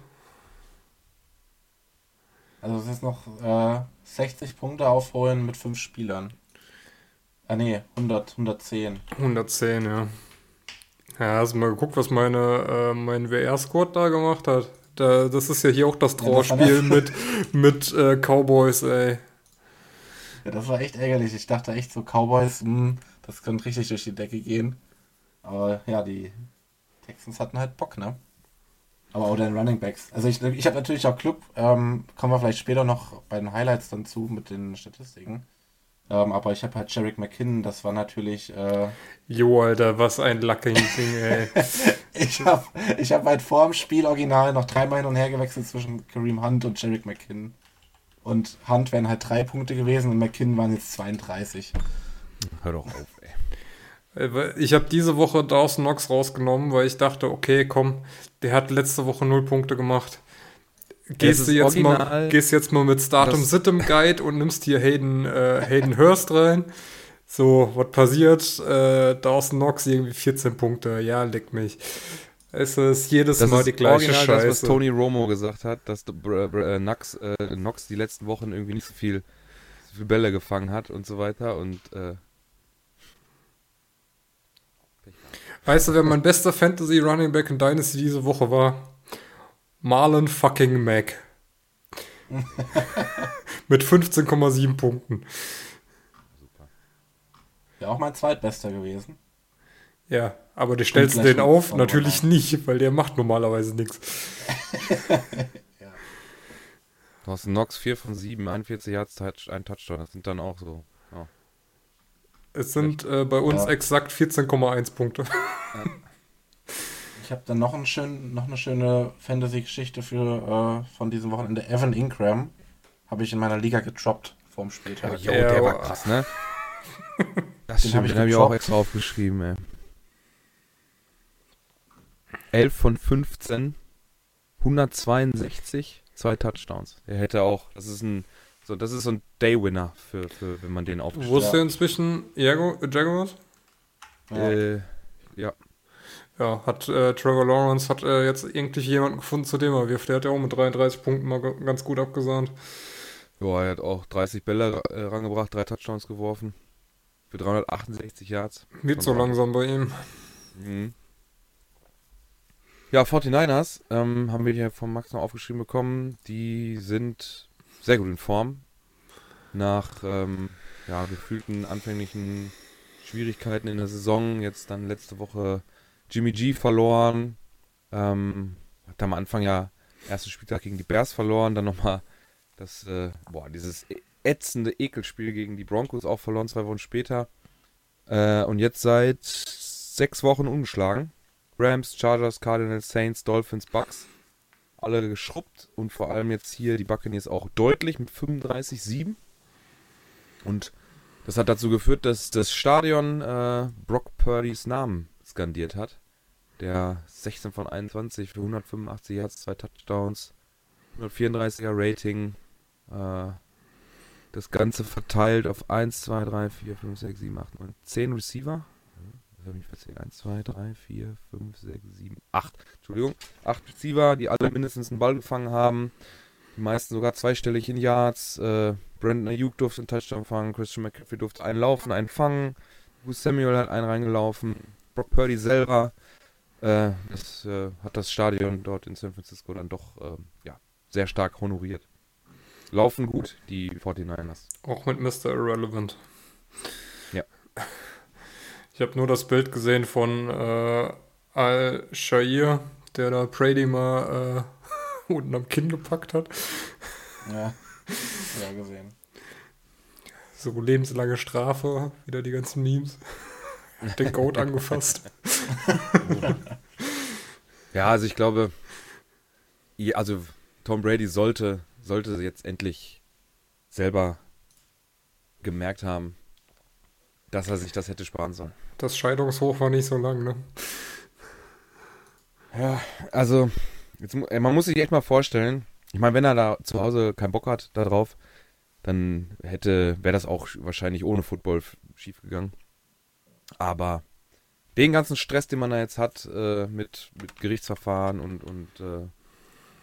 Also es ist noch äh, 60 Punkte aufholen mit 5 Spielern. Ah nee, 100, 110.
110, ja. Ja, hast du mal geguckt, was meine, äh, mein WR-Squad da gemacht hat? Da, das ist ja hier auch das Trauerspiel ja, mit, mit äh, Cowboys, ey.
Ja, das war echt ärgerlich. Ich dachte echt so, Cowboys, mh, hm, das könnte richtig durch die Decke gehen. Aber ja, die Texans hatten halt Bock, ne? Aber auch den Running Backs. Also ich, ich habe natürlich auch Club, ähm, kommen wir vielleicht später noch bei den Highlights dann zu mit den Statistiken. Ähm, aber ich habe halt Sherrick McKinnon, das war natürlich. Äh,
jo, Alter, was ein lucky Ding, ey.
ich habe ich hab halt vor dem Spiel original noch dreimal hin und her gewechselt zwischen Kareem Hunt und Sherrick McKinnon. Und Hunt wären halt drei Punkte gewesen und McKinnon waren jetzt 32.
Hör doch auf,
ey. Äh, ich habe diese Woche Dawson Knox rausgenommen, weil ich dachte, okay, komm, der hat letzte Woche null Punkte gemacht. Gehst du jetzt mal, gehst jetzt mal mit Startum Situm Guide und nimmst hier Hayden, äh, Hayden Hurst rein. So, was passiert? Äh, Dawson Knox irgendwie 14 Punkte. Ja, leck mich. Es ist jedes
das
Mal
ist
die gleiche original Scheiße.
Das, was Tony Romo gesagt hat, dass äh, Knox, äh, Knox die letzten Wochen irgendwie nicht so viel, so viel Bälle gefangen hat und so weiter und äh,
Weißt du, wer mein bester Fantasy Running Back in Dynasty diese Woche war? Marlon fucking Mac. Mit 15,7 Punkten.
Super. Ja, auch mein zweitbester gewesen.
Ja, aber du stellst den auf? Natürlich nicht, weil der macht normalerweise nichts.
ja. Du hast einen Nox 4 von 7, 41 Yards, ein Touchdown. Das sind dann auch so. Oh.
Es sind äh, bei uns ja. exakt 14,1 Punkte. Ja.
Ich habe dann noch, ein schön, noch eine schöne Fantasy-Geschichte für äh, von diesem Wochenende. Evan Ingram habe ich in meiner Liga getroppt vorm Spieltag.
Jo, ja, der war krass, ne? Das den habe ich, hab ich auch extra aufgeschrieben, ey. 11 von 15, 162, zwei Touchdowns. Er hätte auch, das ist ein, so, das ist so ein Day-Winner für, für, wenn man den aufgestellt
hat. Wo ist der inzwischen Jaguars?
Ja. Äh, ja.
Ja, hat äh, Trevor Lawrence hat äh, jetzt irgendwie jemanden gefunden, zu dem er wirft. Der hat ja auch mit 33 Punkten mal ganz gut abgesahnt.
Ja, er hat auch 30 Bälle äh, rangebracht, drei Touchdowns geworfen. Für 368 Yards.
Wird so langsam bei ihm.
Mhm. Ja, 49ers ähm, haben wir hier von Max noch aufgeschrieben bekommen. Die sind sehr gut in Form. Nach ähm, ja, gefühlten anfänglichen Schwierigkeiten in der Saison. Jetzt dann letzte Woche Jimmy G verloren. Ähm, hat am Anfang ja ersten Spieltag gegen die Bears verloren, dann nochmal das, äh, boah, dieses ätzende Ekelspiel gegen die Broncos auch verloren, zwei Wochen später. Äh, und jetzt seit sechs Wochen ungeschlagen. Rams, Chargers, Cardinals, Saints, Dolphins, Bucks. Alle geschrubbt und vor allem jetzt hier die Buccaneers auch deutlich mit 35-7. Und das hat dazu geführt, dass das Stadion äh, Brock Purdy's Namen skandiert hat. Der 16 von 21 für 185 Yards, zwei Touchdowns, 134er Rating. Äh, das Ganze verteilt auf 1, 2, 3, 4, 5, 6, 7, 8, 9, 10 Receiver. Das habe ich verzählt. 1, 2, 3, 4, 5, 6, 7, 8. Entschuldigung. 8 Receiver, die alle mindestens einen Ball gefangen haben. Die meisten sogar zweistellig in Yards. Äh, Brandon Ayuk durfte einen Touchdown fangen, Christian McCaffrey durfte einen laufen, einen fangen, Bruce Samuel hat einen reingelaufen, Brock Purdy selber. Äh, das äh, hat das Stadion dort in San Francisco dann doch äh, ja, sehr stark honoriert. Laufen gut, die 49ers.
Auch mit Mr. Irrelevant. Ich habe nur das Bild gesehen von äh, Al-Shair, der da Brady mal äh, unten am Kinn gepackt hat.
Ja, ja gesehen.
So lebenslange Strafe, wieder die ganzen Memes. Den Goat angefasst.
Ja, also ich glaube, also Tom Brady sollte, sollte jetzt endlich selber gemerkt haben, dass er sich das hätte sparen sollen.
Das Scheidungshoch war nicht so lang, ne?
Ja, also jetzt, man muss sich echt mal vorstellen, ich meine, wenn er da zu Hause keinen Bock hat darauf, dann hätte, wäre das auch wahrscheinlich ohne Football schiefgegangen. Aber den ganzen Stress, den man da jetzt hat, äh, mit, mit Gerichtsverfahren und, und äh,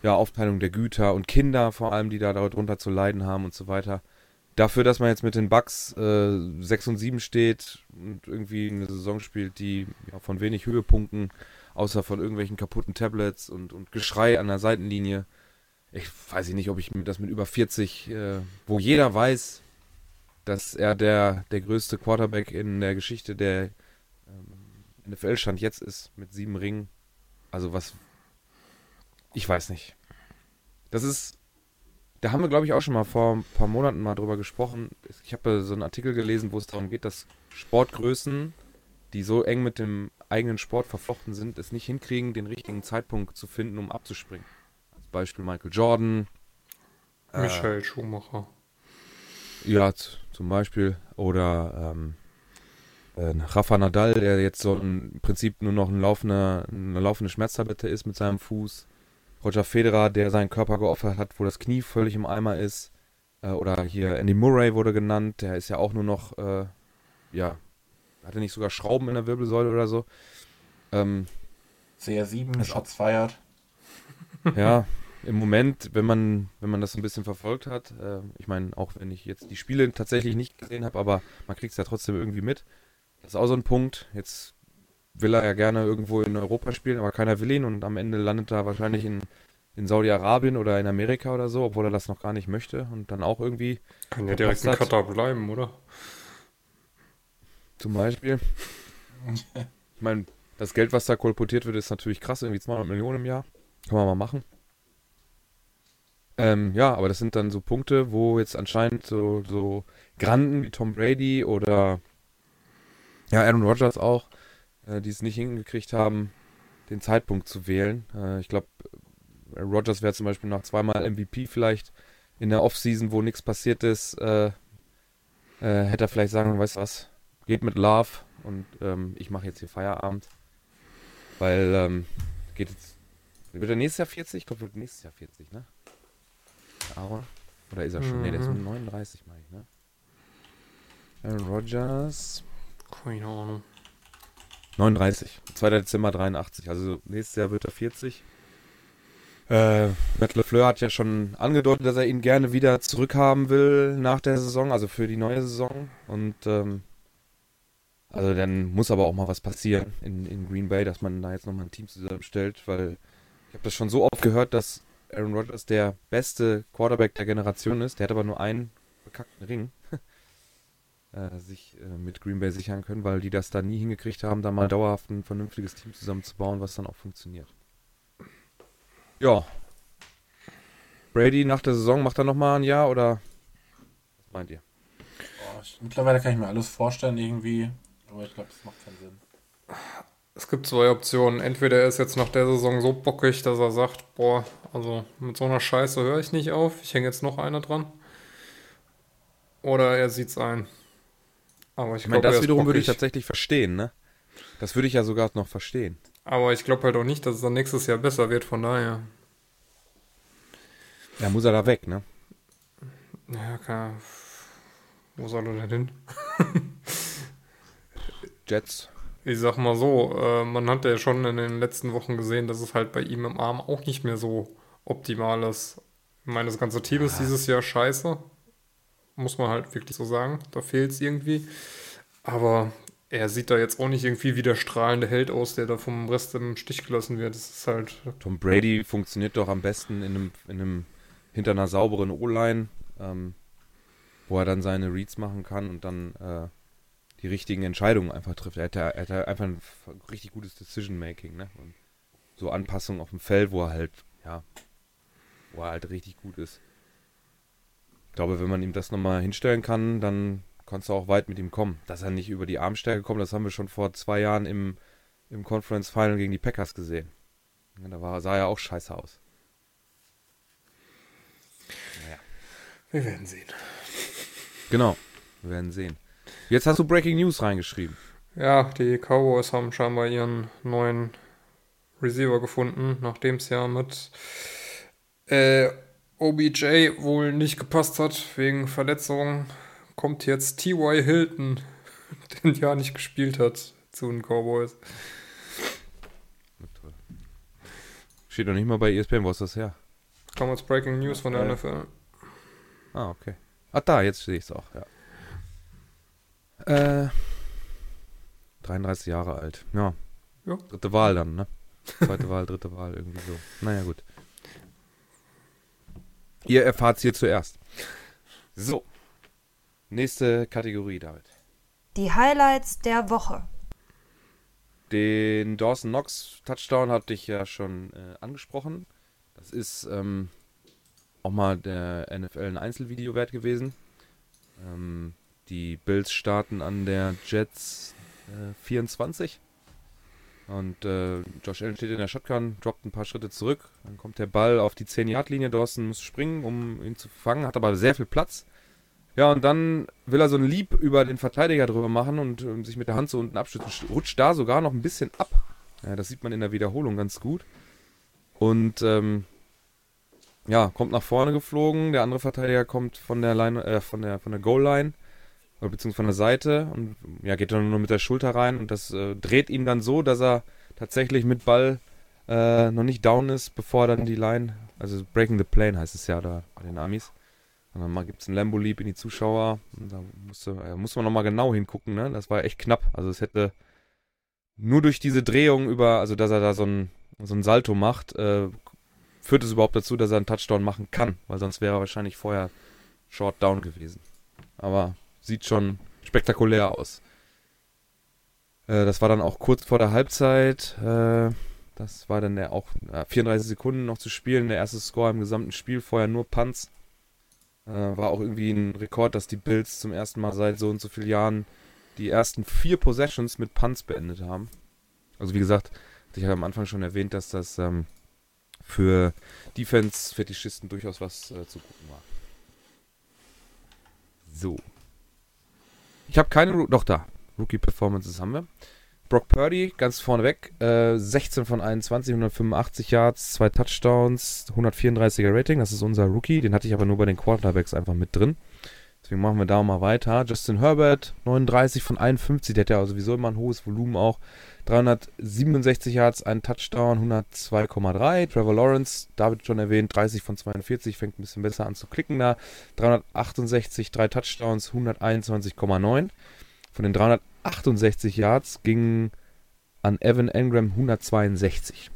ja, Aufteilung der Güter und Kinder vor allem, die da darunter zu leiden haben und so weiter. Dafür, dass man jetzt mit den Bucks äh, 6 und 7 steht und irgendwie eine Saison spielt, die ja, von wenig Höhepunkten, außer von irgendwelchen kaputten Tablets und, und Geschrei an der Seitenlinie. Ich weiß nicht, ob ich das mit über 40, äh, wo jeder weiß, dass er der, der größte Quarterback in der Geschichte der ähm, NFL-Stand jetzt ist, mit sieben Ringen. Also was, ich weiß nicht. Das ist, da haben wir, glaube ich, auch schon mal vor ein paar Monaten mal drüber gesprochen. Ich habe so einen Artikel gelesen, wo es darum geht, dass Sportgrößen, die so eng mit dem eigenen Sport verflochten sind, es nicht hinkriegen, den richtigen Zeitpunkt zu finden, um abzuspringen. Als Beispiel Michael Jordan. äh,
Michael Schumacher.
Ja, zum Beispiel. Oder ähm, äh, Rafa Nadal, der jetzt so im Prinzip nur noch ein laufender, eine laufende Schmerztablette ist mit seinem Fuß. Roger Federer, der seinen Körper geopfert hat, wo das Knie völlig im Eimer ist. Äh, oder hier Andy Murray wurde genannt, der ist ja auch nur noch, äh, ja, hat er nicht sogar Schrauben in der Wirbelsäule oder so. Ähm,
CR7, Shots feiert.
ja, im Moment, wenn man, wenn man das so ein bisschen verfolgt hat, äh, ich meine, auch wenn ich jetzt die Spiele tatsächlich nicht gesehen habe, aber man kriegt es ja trotzdem irgendwie mit. Das ist auch so ein Punkt. Jetzt will er ja gerne irgendwo in Europa spielen, aber keiner will ihn und am Ende landet er wahrscheinlich in, in Saudi-Arabien oder in Amerika oder so, obwohl er das noch gar nicht möchte und dann auch irgendwie
Kann ja direkt in. Katar bleiben, oder?
zum Beispiel. Ich meine, das Geld, was da kolportiert wird, ist natürlich krass, irgendwie 200 Millionen im Jahr. Kann man mal machen. Ähm, ja, aber das sind dann so Punkte, wo jetzt anscheinend so, so Granden wie Tom Brady oder ja, Aaron Rodgers auch, äh, die es nicht hingekriegt haben, den Zeitpunkt zu wählen. Äh, ich glaube, Rodgers wäre zum Beispiel nach zweimal MVP vielleicht in der Offseason, wo nichts passiert ist, äh, äh, hätte er vielleicht sagen, weißt du was, geht mit Love und ähm, ich mache jetzt hier Feierabend. Weil, ähm, geht jetzt. Wird er nächstes Jahr 40? Ich glaube, wird nächstes Jahr 40, ne? Aaron? Oder ist er schon? Ne, der ist
Mhm.
nur 39, meine ich, ne? Aaron Rodgers.
Keine Ahnung.
39. 2. Dezember 83. Also nächstes Jahr wird er 40. Äh, Matt LeFleur hat ja schon angedeutet, dass er ihn gerne wieder zurückhaben will nach der Saison, also für die neue Saison. Und ähm, also dann muss aber auch mal was passieren in, in Green Bay, dass man da jetzt nochmal ein Team zusammenstellt, weil ich habe das schon so oft gehört, dass Aaron Rodgers der beste Quarterback der Generation ist. Der hat aber nur einen bekackten Ring äh, sich äh, mit Green Bay sichern können, weil die das da nie hingekriegt haben, da mal dauerhaft ein vernünftiges Team zusammenzubauen, was dann auch funktioniert. Ja. Brady nach der Saison macht er nochmal ein Jahr oder was meint ihr?
Boah, ich, mittlerweile kann ich mir alles vorstellen irgendwie, aber ich glaube, das macht keinen Sinn.
Es gibt zwei Optionen. Entweder er ist jetzt nach der Saison so bockig, dass er sagt, boah, also mit so einer Scheiße höre ich nicht auf, ich hänge jetzt noch eine dran. Oder er sieht's ein. Aber ich
Ich meine, das wiederum würde ich tatsächlich verstehen, ne? Das würde ich ja sogar noch verstehen.
Aber ich glaube halt auch nicht, dass es dann nächstes Jahr besser wird, von daher.
Ja, muss er da weg, ne?
Ja, keine Wo soll er denn hin?
Jets.
Ich sag mal so, äh, man hat ja schon in den letzten Wochen gesehen, dass es halt bei ihm im Arm auch nicht mehr so optimal ist. Ich meine, das ganze Team ist dieses Jahr scheiße. Muss man halt wirklich so sagen. Da fehlt es irgendwie. Aber er sieht da jetzt auch nicht irgendwie wie der strahlende Held aus, der da vom Rest im Stich gelassen wird. Das ist halt.
Tom Brady funktioniert doch am besten in einem, in einem hinter einer sauberen O-Line, ähm, wo er dann seine Reads machen kann und dann äh, die richtigen Entscheidungen einfach trifft. Er hat, er hat einfach ein richtig gutes Decision-Making, ne? Und so Anpassungen auf dem Feld, wo er halt, ja, wo er halt richtig gut ist. Ich glaube, wenn man ihm das nochmal hinstellen kann, dann kannst du auch weit mit ihm kommen. Dass er nicht über die Armstärke kommt, das haben wir schon vor zwei Jahren im, im Conference Final gegen die Packers gesehen. Ja, da war, sah er auch scheiße aus.
Naja. Wir werden sehen.
Genau, wir werden sehen. Jetzt hast du Breaking News reingeschrieben.
Ja, die Cowboys haben scheinbar ihren neuen Receiver gefunden, nachdem es ja mit äh, OBJ wohl nicht gepasst hat wegen Verletzungen. Kommt jetzt T.Y. Hilton, der ja nicht gespielt hat, zu den Cowboys.
Steht noch nicht mal bei ESPN, wo ist das her?
Kam als Breaking News von der
äh.
NFL.
Ah, okay. Ah, da, jetzt sehe ich es auch, ja. Äh, 33 Jahre alt. Ja. ja. Dritte Wahl dann, ne? Zweite Wahl, dritte Wahl, irgendwie so. Naja, gut. Ihr erfahrt es hier zuerst. So. Nächste Kategorie, David.
Die Highlights der Woche.
Den Dawson Knox Touchdown hatte ich ja schon äh, angesprochen. Das ist ähm, auch mal der NFL ein Einzelvideo wert gewesen. Ähm, die Bills starten an der Jets äh, 24. Und äh, Josh Allen steht in der Shotgun, droppt ein paar Schritte zurück. Dann kommt der Ball auf die 10-Yard-Linie. Dawson muss springen, um ihn zu fangen, hat aber sehr viel Platz. Ja, und dann will er so ein Lieb über den Verteidiger drüber machen und um, sich mit der Hand so unten abstützen. Rutscht da sogar noch ein bisschen ab. Ja, das sieht man in der Wiederholung ganz gut. Und ähm, ja, kommt nach vorne geflogen. Der andere Verteidiger kommt von der Line, äh, von der von der Goal Line oder beziehungsweise von der Seite und ja, geht dann nur mit der Schulter rein und das äh, dreht ihn dann so, dass er tatsächlich mit Ball äh, noch nicht down ist, bevor dann die Line, also Breaking the Plane heißt es ja da bei den Amis. Und dann gibt es ein Lambo Leap in die Zuschauer. Und da musste, äh, muss man nochmal genau hingucken, ne? Das war echt knapp. Also es hätte nur durch diese Drehung über, also dass er da so ein, so ein Salto macht, äh, führt es überhaupt dazu, dass er einen Touchdown machen kann, weil sonst wäre er wahrscheinlich vorher Short Down gewesen. Aber sieht schon spektakulär aus. Äh, das war dann auch kurz vor der Halbzeit. Äh, das war dann auch äh, 34 Sekunden noch zu spielen. Der erste Score im gesamten Spiel, vorher nur. Äh, war auch irgendwie ein Rekord, dass die Bills zum ersten Mal seit so und so vielen Jahren die ersten vier Possessions mit Punts beendet haben. Also wie gesagt, ich habe am Anfang schon erwähnt, dass das ähm, für Defense-Fetischisten durchaus was äh, zu gucken war. So. Ich habe keine, doch da. Rookie-Performances haben wir. Brock Purdy ganz vorneweg, äh, 16 von 21, 185 Yards, zwei Touchdowns, 134er Rating, das ist unser Rookie, den hatte ich aber nur bei den Quarterbacks einfach mit drin. Deswegen machen wir da mal weiter. Justin Herbert, 39 von 51, der hat ja sowieso immer ein hohes Volumen auch. 367 Yards, ein Touchdown, 102,3. Trevor Lawrence, David schon erwähnt, 30 von 42, fängt ein bisschen besser an zu klicken da. 368, drei Touchdowns, 121,9. Von den 368 Yards gingen an Evan Engram 162.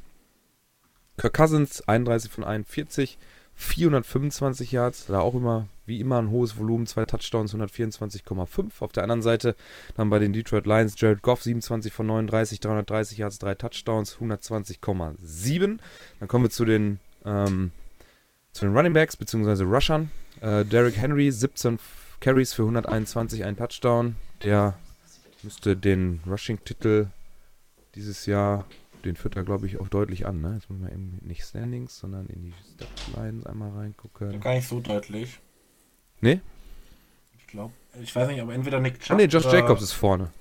Kirk Cousins, 31 von 41, 425 Yards, da auch immer, wie immer, ein hohes Volumen, zwei Touchdowns, 124,5. Auf der anderen Seite dann bei den Detroit Lions Jared Goff, 27 von 39, 330 Yards, drei Touchdowns, 120,7. Dann kommen wir zu den, ähm, zu den Running Backs bzw. Rushern. Äh, Derrick Henry, 17 Carries für 121, ein Touchdown. Der müsste den Rushing-Titel dieses Jahr den führt er, glaube ich, auch deutlich an. Ne? Jetzt muss man eben nicht Standings, sondern in die Statlines einmal reingucken.
Gar nicht so deutlich.
Nee?
Ich glaube, ich weiß nicht, aber entweder Nick
Chubb ah, nee, Josh Jacobs ist vorne.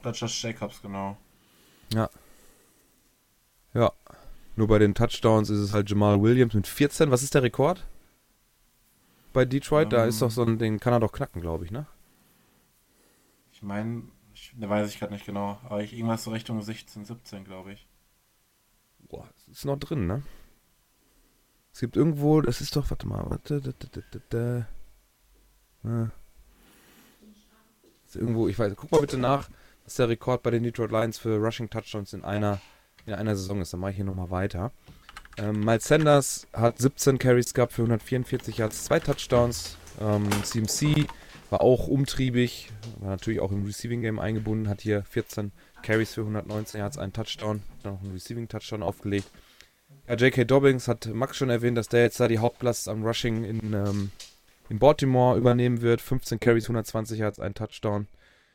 Oder Josh Jacobs, genau.
Ja. Ja. Nur bei den Touchdowns ist es halt Jamal Williams mit 14. Was ist der Rekord? Bei Detroit? Um, da ist doch so ein, den kann er doch knacken, glaube ich, ne?
Ich meine, da weiß ich gerade nicht genau, aber ich irgendwas so Richtung 16, 17, glaube ich.
Boah, ist noch drin, ne? Es gibt irgendwo, das ist doch, warte mal, warte, da, da, da, da, Ist irgendwo, ich weiß, guck mal bitte nach, was der Rekord bei den Detroit Lions für Rushing Touchdowns in einer, in einer Saison ist. Dann mache ich hier nochmal weiter. Ähm, Miles Sanders hat 17 Carries gehabt für 144 Yards, zwei Touchdowns. Ähm, CMC war auch umtriebig, war natürlich auch im Receiving Game eingebunden, hat hier 14 Carries für 119 Yards, einen Touchdown, noch einen Receiving Touchdown aufgelegt. Ja, J.K. Dobbins hat Max schon erwähnt, dass der jetzt da die Hauptlast am Rushing in, ähm, in Baltimore übernehmen wird. 15 Carries, 120 Yards, ein Touchdown.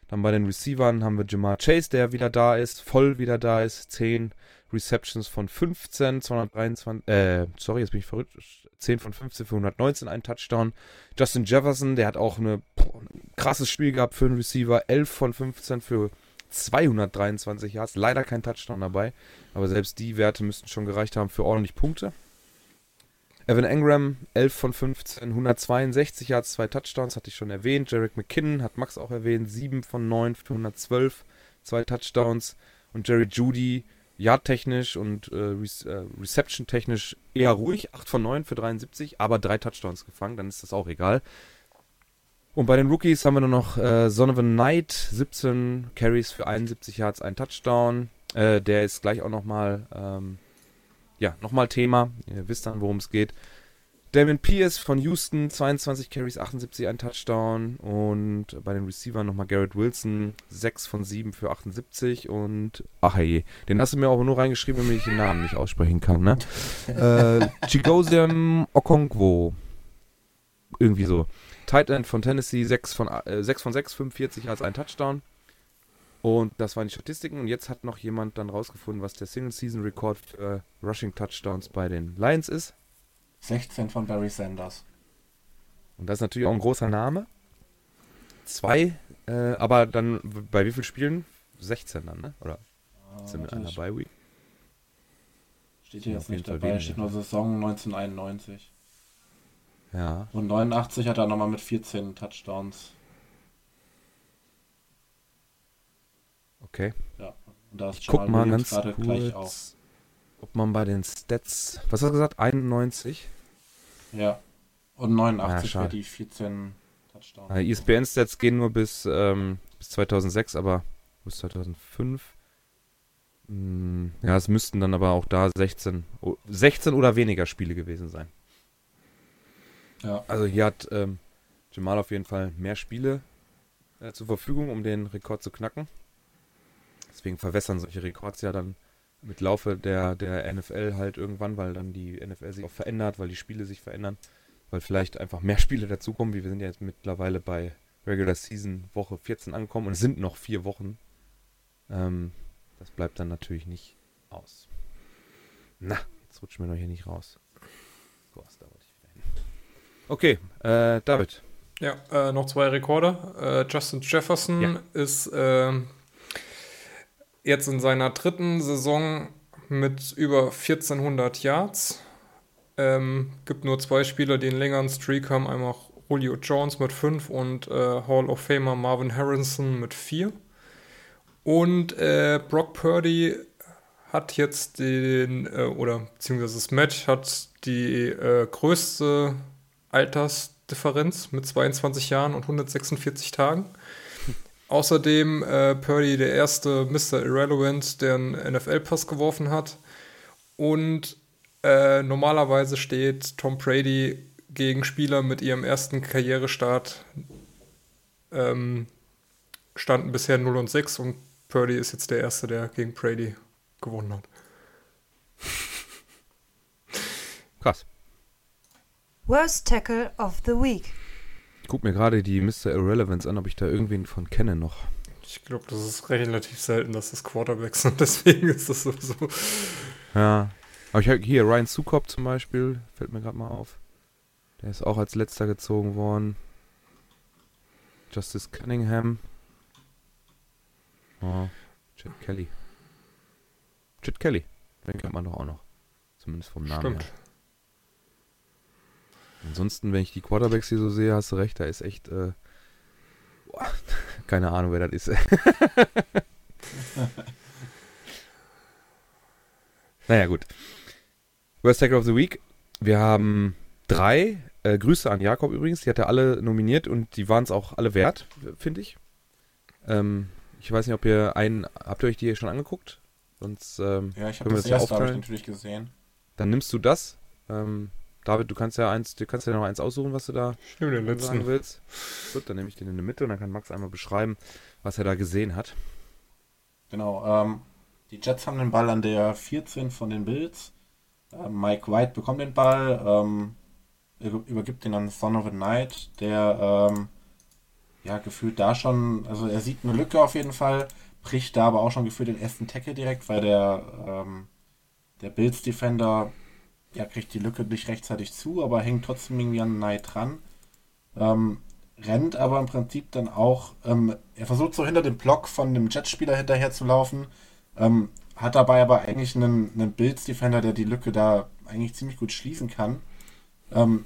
Dann bei den Receivern haben wir Jamar Chase, der wieder da ist, voll wieder da ist. 10 Receptions von 15, 223, äh, sorry, jetzt bin ich verrückt. 10 von 15 für 119, ein Touchdown. Justin Jefferson, der hat auch eine, boah, ein krasses Spiel gehabt für einen Receiver. 11 von 15 für 223 Yards. Leider kein Touchdown dabei. Aber selbst die Werte müssten schon gereicht haben für ordentlich Punkte. Evan Engram, 11 von 15, 162 Yards, zwei Touchdowns, hatte ich schon erwähnt. Jarek McKinnon hat Max auch erwähnt, 7 von 9 für 112, zwei Touchdowns. Und Jerry Judy, Yard-technisch und äh, Re äh, Reception-technisch eher ruhig, 8 von 9 für 73, aber drei Touchdowns gefangen, dann ist das auch egal. Und bei den Rookies haben wir nur noch äh, Sonovan Knight, 17 Carries für 71 Yards, ein Touchdown. Äh, der ist gleich auch nochmal, ähm, ja, nochmal Thema. Ihr wisst dann, worum es geht. Damon Pierce von Houston, 22 Carries, 78, ein Touchdown. Und bei den Receivern nochmal Garrett Wilson, 6 von 7 für 78. Und, ach hey, den hast du mir auch nur reingeschrieben, damit ich den Namen nicht aussprechen kann, ne? äh, Chigosium Okonkwo. Irgendwie so. Tight End von Tennessee, 6 von, äh, 6 von 6, 45 als ein Touchdown. Und das waren die Statistiken. Und jetzt hat noch jemand dann rausgefunden, was der Single-Season-Rekord für äh, Rushing Touchdowns bei den Lions ist.
16 von Barry Sanders.
Und das ist natürlich auch ein großer Name. Zwei, äh, aber dann bei wie vielen Spielen? 16 dann, ne? Oder
Äh,
sind wir einer bei Week?
Steht hier
Auf
jetzt nicht dabei,
weniger.
steht nur Saison 1991.
Ja.
Und 89 hat er nochmal mit 14 Touchdowns.
Okay.
Ja. Und da ist
Ich guck mal ganz
gerade gleich auf.
kurz, ob man bei den Stats. Was hast du gesagt? 91?
Ja. Und 89
schade.
für die 14 Touchdowns.
Äh, ESPN-Stats gehen nur bis, ähm, bis 2006, aber bis 2005. Hm, ja, es müssten dann aber auch da 16, o- 16 oder weniger Spiele gewesen sein.
Ja.
Also hier hat ähm, Jamal auf jeden Fall mehr Spiele äh, zur Verfügung, um den Rekord zu knacken. Deswegen verwässern solche Rekords ja dann mit Laufe der, der NFL halt irgendwann, weil dann die NFL sich auch verändert, weil die Spiele sich verändern, weil vielleicht einfach mehr Spiele dazukommen, wie wir sind ja jetzt mittlerweile bei Regular Season Woche 14 angekommen und es sind noch vier Wochen. Ähm, das bleibt dann natürlich nicht aus. Na, jetzt rutschen wir noch hier nicht raus. So, da wollte ich wieder hin. Okay, äh, David.
Ja, äh, noch zwei Rekorde. Äh, Justin Jefferson
Ja.
ist ähm, jetzt in seiner dritten Saison mit über 1400 Yards. Ähm, gibt nur zwei Spieler, die einen längeren Streak haben. Einmal Julio Jones mit 5 und äh, Hall of Famer Marvin Harrison mit 4. Und äh, Brock Purdy hat jetzt den, äh, oder beziehungsweise das Match hat die äh, größte Altersdifferenz mit 22 Jahren und 146 Tagen. Außerdem äh, Purdy der erste Mr. Irrelevant, der einen NFL-Pass geworfen hat. Und äh, normalerweise steht Tom Brady gegen Spieler mit ihrem ersten Karrierestart ähm, standen bisher 0 und 6 und Purdy ist jetzt der Erste, der gegen Brady gewonnen hat.
Krass.
Worst Tackle of the Week.
Ich guck mir gerade die Mr. Irrelevance an, ob ich da irgendwen von kenne noch.
Ich glaube, das ist relativ selten, dass das Quarterbacks sind, deswegen ist das sowieso.
Ja. Aber ich habe hier Ryan Sukop zum Beispiel, fällt mir gerade mal auf. Der ist auch als letzter gezogen worden. Justice Cunningham. Oh, Chad Kelly. Chad Kelly. Den kennt man doch auch noch. Zumindest vom Namen
Stimmt.
her. Ansonsten, wenn ich die Quarterbacks hier so sehe, hast du recht, da ist echt, äh, boah, keine Ahnung, wer das ist. naja, gut. Worst Tackle of the Week. Wir haben drei. Äh, Grüße an Jakob übrigens, die hat er alle nominiert und die waren es auch alle wert, finde ich. Ähm, ich weiß nicht, ob ihr einen, habt ihr euch die schon angeguckt? Sonst, ähm,
Ja, ich habe das
das ja
erste habe ich natürlich gesehen.
dann nimmst du das. Ähm, David, du kannst ja eins, du kannst ja noch eins aussuchen, was du da
nehme den
sagen
letzten.
willst. Gut, dann nehme ich den in der Mitte und dann kann Max einmal beschreiben, was er da gesehen hat.
Genau, ähm, die Jets haben den Ball an der 14 von den Bills. Ähm, Mike White bekommt den Ball, ähm, über- übergibt den an Son of a Knight, der ähm, ja gefühlt da schon, also er sieht eine Lücke auf jeden Fall, bricht da aber auch schon gefühlt den ersten Tackle direkt, weil der, ähm, der Bills Defender ja, kriegt die Lücke nicht rechtzeitig zu, aber hängt trotzdem irgendwie an Knight dran. Ähm, rennt aber im Prinzip dann auch, ähm, er versucht so hinter dem Block von dem Jetspieler hinterher zu laufen, ähm, hat dabei aber eigentlich einen, einen Bills-Defender, der die Lücke da eigentlich ziemlich gut schließen kann. Ähm,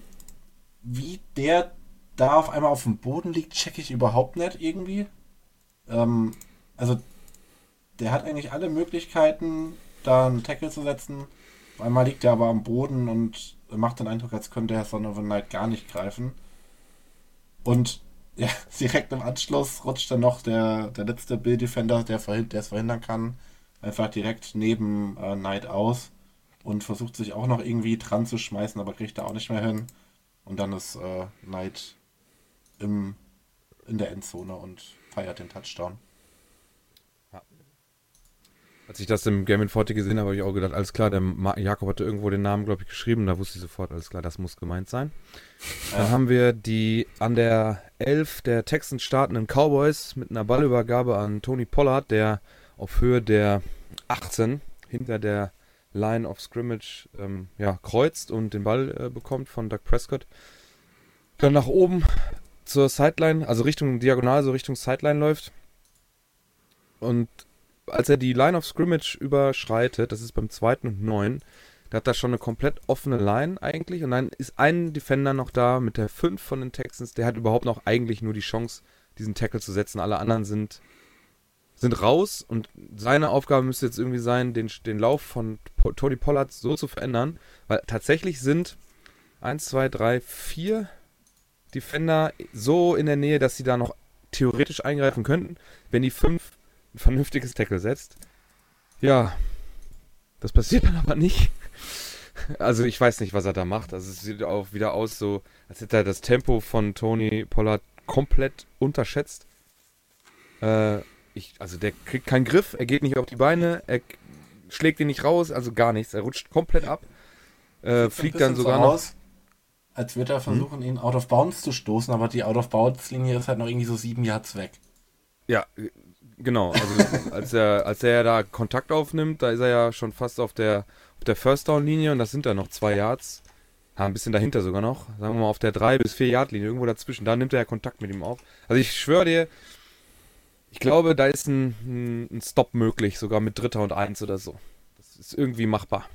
wie der da auf einmal auf dem Boden liegt, checke ich überhaupt nicht irgendwie. Ähm, also, der hat eigentlich alle Möglichkeiten, da einen Tackle zu setzen. Einmal liegt er aber am Boden und macht den Eindruck, als könnte er Son of a Knight gar nicht greifen. Und ja, direkt im Anschluss rutscht dann noch der, der letzte Bill Defender, der, es verhindern kann, einfach direkt neben äh, Knight aus und versucht sich auch noch irgendwie dran zu schmeißen, aber kriegt er auch nicht mehr hin. Und dann ist äh, Knight im, in der Endzone und feiert den Touchdown.
Als ich das im Game in 40 gesehen habe, habe ich auch gedacht, alles klar, der Ma Jakob hatte irgendwo den Namen, glaube ich, geschrieben. Da wusste ich sofort, alles klar, das muss gemeint sein. Dann
Ja.
haben wir die an der 11 der Texans startenden Cowboys mit einer Ballübergabe an Tony Pollard, der auf Höhe der 18 hinter der Line of Scrimmage ähm, ja, kreuzt und den Ball äh, bekommt von Doug Prescott. Dann nach oben zur Sideline, also Richtung Diagonal, so Richtung Sideline läuft. Und als er die Line of Scrimmage überschreitet, das ist beim zweiten und neun, da hat er schon eine komplett offene Line eigentlich. Und dann ist ein Defender noch da mit der 5 von den Texans. Der hat überhaupt noch eigentlich nur die Chance, diesen Tackle zu setzen. Alle anderen sind, sind raus. Und seine Aufgabe müsste jetzt irgendwie sein, den, den Lauf von Tony Pollard so zu verändern. Weil tatsächlich sind 1, 2, 3, 4 Defender so in der Nähe, dass sie da noch theoretisch eingreifen könnten, wenn die 5 ein vernünftiges Tackle setzt. Ja, das passiert dann aber nicht. Also ich weiß nicht, was er da macht. Also es sieht auch wieder aus so, als hätte er das Tempo von Tony Pollard komplett unterschätzt. Äh, ich, also der kriegt keinen Griff, er geht nicht auf die Beine, er schlägt ihn nicht raus, also gar nichts. Er rutscht komplett ab. Äh, fliegt dann sogar
so
noch.
aus, als würde er versuchen, ihn out of bounds zu stoßen, aber die out of bounds Linie ist halt noch irgendwie so sieben Yards weg.
Ja, genau. Also als er, als er da Kontakt aufnimmt, da ist er ja schon fast auf der, auf der First Down Linie und das sind dann noch zwei Yards. Ja, ein bisschen dahinter sogar noch. Sagen wir mal auf der 3 bis 4 Yard Linie, irgendwo dazwischen. Da nimmt er ja Kontakt mit ihm auf. Also ich schwöre dir, ich glaube, da ist ein, ein, Stop möglich, sogar mit Dritter und Eins oder so. Das ist irgendwie machbar.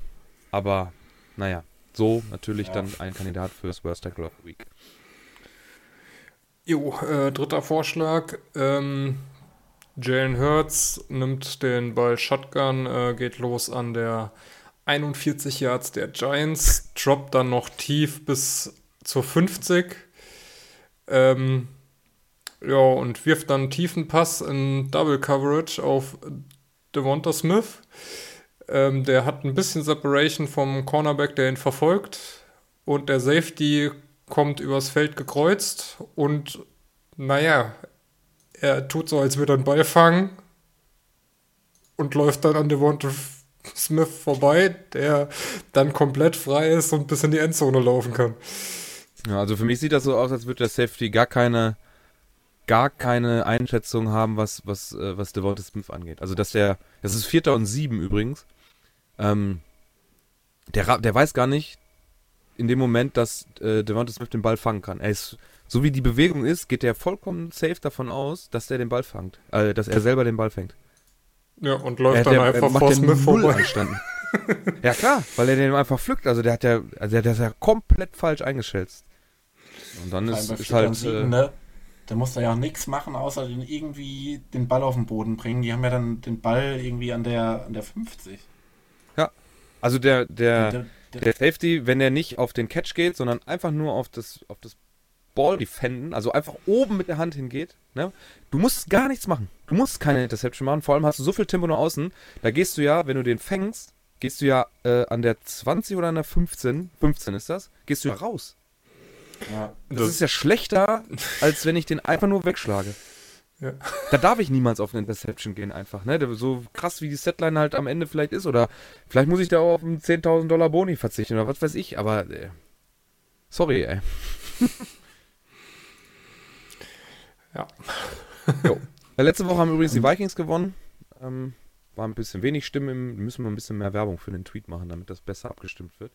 Aber, naja, so natürlich
Ja.
dann ein Kandidat fürs Worst Tackle of the Week.
Jo, äh, dritter Vorschlag. Ähm, Jalen Hurts nimmt den Ball Shotgun, äh, geht los an der 41 Yards der Giants, droppt dann noch tief bis zur 50. Ähm, ja, und wirft dann einen tiefen Pass in Double Coverage auf Devonta Smith. Ähm, der hat ein bisschen Separation vom Cornerback, der ihn verfolgt. Und der Safety kommt übers Feld gekreuzt und naja, er tut so, als würde er einen Ball fangen und läuft dann an Devonta Smith vorbei, der dann komplett frei ist und bis in die Endzone laufen kann.
Ja, also für mich sieht das so aus, als würde der Safety gar keine, gar keine Einschätzung haben, was, was, äh, was Devonta Smith angeht. Also dass der, das ist Vierter und Sieben übrigens. Ähm, der, der weiß gar nicht in dem Moment, dass äh, Devonta Smith den Ball fangen kann. Er ist, so wie die Bewegung ist, geht er vollkommen safe davon aus, dass der den Ball fangt, äh, dass er selber den Ball fängt.
Ja, und
Er,
läuft dann
der,
einfach
macht
vor Smith vorbei.
ja klar, weil er den einfach pflückt. Also der hat ja, also der, der ist ja komplett falsch eingeschätzt. Und dann ist, ist halt.
Sieben,
Äh,
ne? Da muss er ja auch nichts machen, außer den irgendwie den Ball auf den Boden bringen. Die haben ja dann den Ball irgendwie an der, an der 50.
also der, der,
Der- der-
der Safety, wenn er nicht auf den Catch geht, sondern einfach nur auf das, auf das Ball defenden, also einfach oben mit der Hand hingeht, ne? Du musst gar nichts machen. Du musst keine Interception machen. Vor allem hast du so viel Tempo nach außen. Da gehst du ja, wenn du den fängst, gehst du ja äh, an der 20 oder an der 15, 15 ist das, gehst du ja raus.
Ja.
Das,
Das-
ist ja schlechter, als wenn ich den einfach nur wegschlage.
Ja.
Da darf ich niemals auf eine Interception gehen einfach, ne? So krass wie die Setline halt am Ende vielleicht ist oder vielleicht muss ich da auch auf einen 10.000 Dollar Boni verzichten oder was weiß ich, aber äh, sorry, ey.
Ja.
Jo. Letzte Woche haben übrigens die Vikings gewonnen. Ähm, war ein bisschen wenig Stimmen, im, müssen wir ein bisschen mehr Werbung für den Tweet machen, damit das besser abgestimmt wird.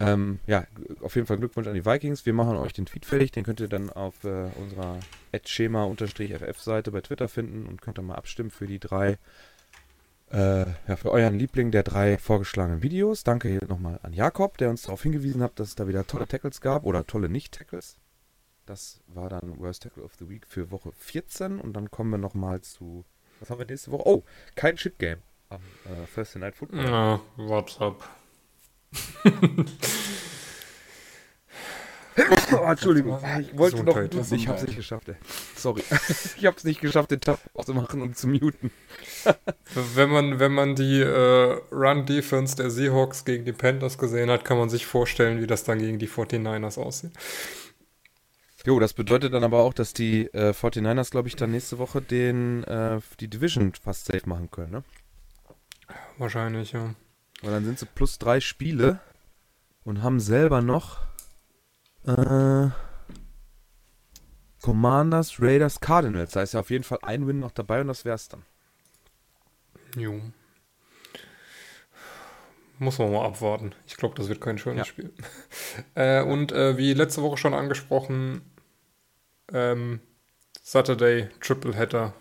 Ähm, ja, auf jeden Fall Glückwunsch an die Vikings. Wir machen euch den Tweet fertig. Den könnt ihr dann auf äh, unserer schema-ff-Seite bei Twitter finden und könnt dann mal abstimmen für die drei, äh, ja, für euren Liebling der drei vorgeschlagenen Videos. Danke hier nochmal an Jakob, der uns darauf hingewiesen hat, dass es da wieder tolle Tackles gab oder tolle Nicht-Tackles. Das war dann Worst Tackle of the Week für Woche 14 und dann kommen wir nochmal zu, was haben wir nächste Woche? Oh, kein Shit-Game am äh, Thursday Night Football.
Na, WhatsApp.
Oh, Entschuldigung, ich wollte noch,
Gesundheit.
ich hab's nicht geschafft, ey. Sorry. ich hab's nicht geschafft, den Tab auszumachen und zu muten.
Wenn man, wenn man die äh, Run-Defense der Seahawks gegen die Panthers gesehen hat, kann man sich vorstellen, wie das dann gegen die 49ers aussieht.
Jo, das bedeutet dann aber auch, dass die äh, 49ers, glaube ich, dann nächste Woche den, äh, die Division fast safe machen können, ne?
Wahrscheinlich, ja.
Weil dann sind sie plus drei Spiele und haben selber noch äh, Commanders, Raiders, Cardinals. Da ist ja auf jeden Fall ein Win noch dabei und das wär's dann.
Jo. Muss man mal abwarten. Ich glaube, das wird kein schönes
Ja.
Spiel. äh, und äh, wie letzte Woche schon angesprochen, ähm, Saturday Triple Header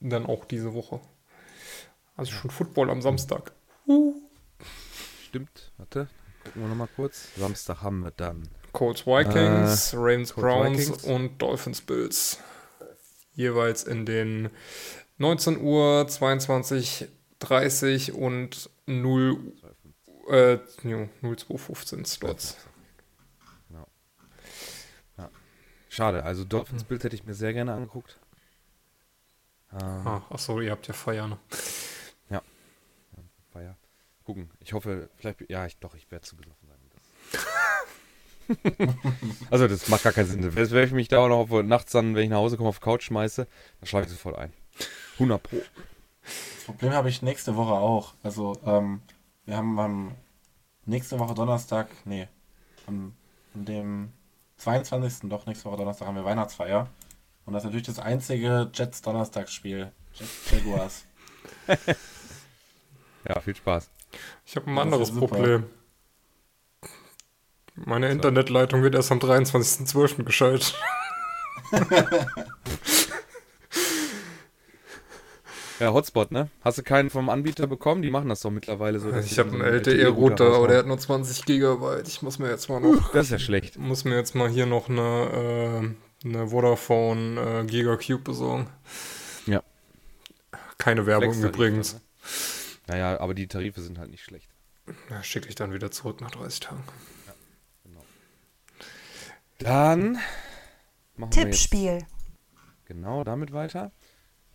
dann auch diese Woche. Also schon Football am Samstag.
Stimmt, warte, gucken wir nochmal kurz. Samstag haben wir dann.
Colts Vikings, Ravens
Colts
Browns
Vikings.
und Dolphins Bills. Jeweils in den 19 Uhr, 22, 30 und 0, äh, jo, 0215 Slots.
Schade, also Dolphins Bild hätte ich mir sehr gerne angeguckt. Ähm,
Ah, achso, ihr habt ja Feier,
war ja. Gucken, ich hoffe, vielleicht, ja, ich, doch, ich werde zu besoffen sein. Das. also, das macht gar keinen Sinn. Wenn wenn ich mich da auch noch auf, nachts dann, wenn ich nach Hause komme, auf die Couch schmeiße, dann schlage ich sofort ein. 100 Pro.
Das Problem habe ich nächste Woche auch. Also, ähm, wir haben am nächste Woche Donnerstag, nee, am, an dem 22. doch, nächste Woche Donnerstag haben wir Weihnachtsfeier. Und das ist natürlich das einzige Jets Donnerstagsspiel. Jets Jaguars.
Ja, viel Spaß.
Ich habe ein
Das
anderes. Problem. Meine Internetleitung wird erst am 23.12. geschaltet.
Ja, Hotspot, ne? Hast du keinen vom Anbieter bekommen? Die machen das doch mittlerweile so.
Ich habe einen
LTE-Router
LTE-Router, aber der hat nur 20 Gigabyte. Ich muss mir jetzt mal noch
Das ist ja schlecht.
muss mir jetzt mal hier noch eine, äh, eine Vodafone äh, Gigacube besorgen.
Ja.
Keine Werbung übrigens.
ne? Naja, aber die Tarife sind halt nicht schlecht.
Ja, Schicke ich dann wieder zurück nach 30 Tagen.
Dann machen wir jetzt
Tippspiel.
genau damit weiter.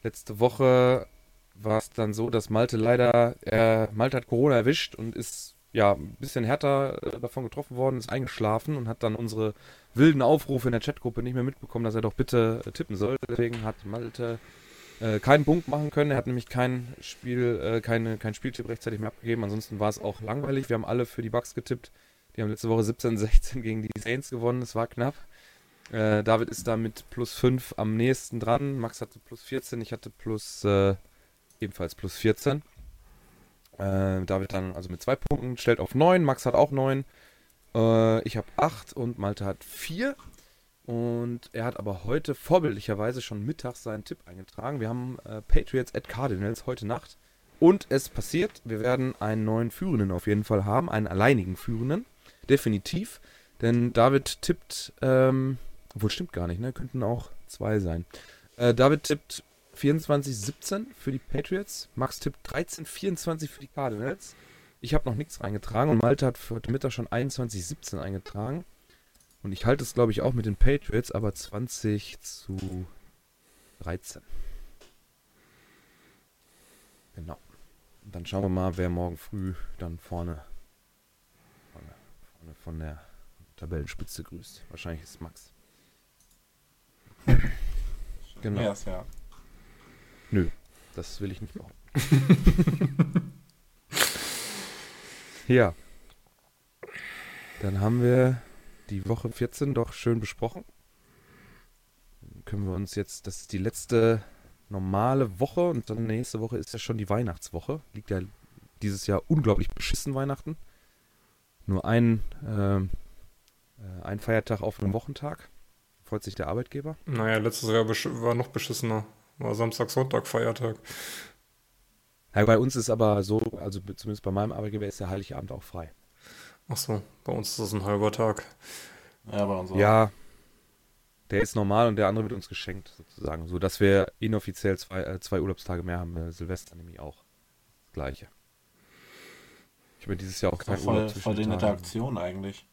Letzte Woche war es dann so, dass Malte leider, er, Malte hat Corona erwischt und ist ja ein bisschen härter äh, davon getroffen worden, ist eingeschlafen und hat dann unsere wilden Aufrufe in der Chatgruppe nicht mehr mitbekommen, dass er doch bitte äh, tippen soll. Deswegen hat Malte äh, keinen Punkt machen können. Er hat nämlich kein Spiel, äh, keine, kein Spieltipp rechtzeitig mehr abgegeben. Ansonsten war es auch langweilig. Wir haben alle für die Bucks getippt. Die haben letzte Woche 17-16 gegen die Saints gewonnen. Es war knapp. Äh, David ist da mit plus 5 am nächsten dran. Max hatte plus 14, ich hatte plus äh, ebenfalls plus 14. Äh, David dann also mit zwei Punkten, stellt auf 9. Max hat auch 9. Äh, ich habe 8 und Malte hat 4. Und er hat aber heute vorbildlicherweise schon mittags seinen Tipp eingetragen. Wir haben äh, Patriots at Cardinals heute Nacht. Und es passiert, wir werden einen neuen Führenden auf jeden Fall haben, einen alleinigen Führenden. Definitiv. Denn David tippt, ähm, obwohl stimmt gar nicht, ne? Könnten auch zwei sein. Äh, David tippt 24-17 für die Patriots. Max tippt 13-24 für die Cardinals. Ich habe noch nichts reingetragen und Malte hat für heute Mittag schon 21-17 eingetragen. Und ich halte es, glaube ich, auch mit den Patriots, aber 20 zu 13. Genau. Und dann schauen wir mal, wer morgen früh dann vorne, vorne, vorne von der Tabellenspitze grüßt. Wahrscheinlich ist Max. Genau.
Ja, ja.
Nö, das will ich nicht behaupten. ja. Dann haben wir die Woche 14 doch schön besprochen. Dann können wir uns jetzt, das ist die letzte normale Woche und dann nächste Woche ist ja schon die Weihnachtswoche. Liegt ja dieses Jahr unglaublich beschissen Weihnachten. Nur ein, ähm, äh, ein Feiertag auf einem Wochentag. Freut sich der Arbeitgeber.
Naja, letztes Jahr war noch beschissener. War Samstag, Sonntag, Feiertag.
Ja, bei uns ist aber so, also zumindest bei meinem Arbeitgeber ist der Heiligabend auch frei.
Achso, bei uns ist das ein halber Tag.
Ja, bei uns auch.
Ja, der ist normal und der andere wird uns geschenkt, sozusagen. So dass wir inoffiziell zwei, äh, zwei Urlaubstage mehr haben. Äh, Silvester nämlich auch. Das gleiche. Ich habe dieses Jahr auch keinen
voll,
Urlaub zwischen
voll die
den
nette. Aktion eigentlich.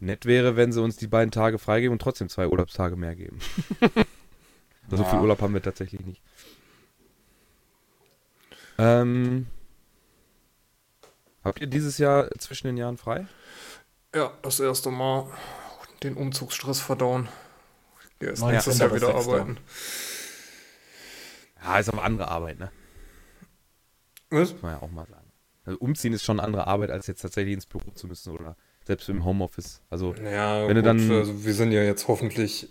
Nett wäre, wenn sie uns die beiden Tage freigeben und trotzdem zwei Urlaubstage mehr geben. So
Ja.
viel Urlaub haben wir tatsächlich nicht. Ähm, habt ihr dieses Jahr zwischen den Jahren frei?
Ja, das erste Mal den Umzugsstress verdauen. Ja, erst
Neunzehnter
nächstes Jahr wieder arbeiten.
Ja, ist aber andere Arbeit, ne?
Was?
Muss man ja auch mal sagen. Also umziehen ist schon andere Arbeit, als jetzt tatsächlich ins Büro zu müssen oder selbst im Homeoffice. Also,
Ja,
Wenn du
gut,
dann-
also wir sind ja jetzt hoffentlich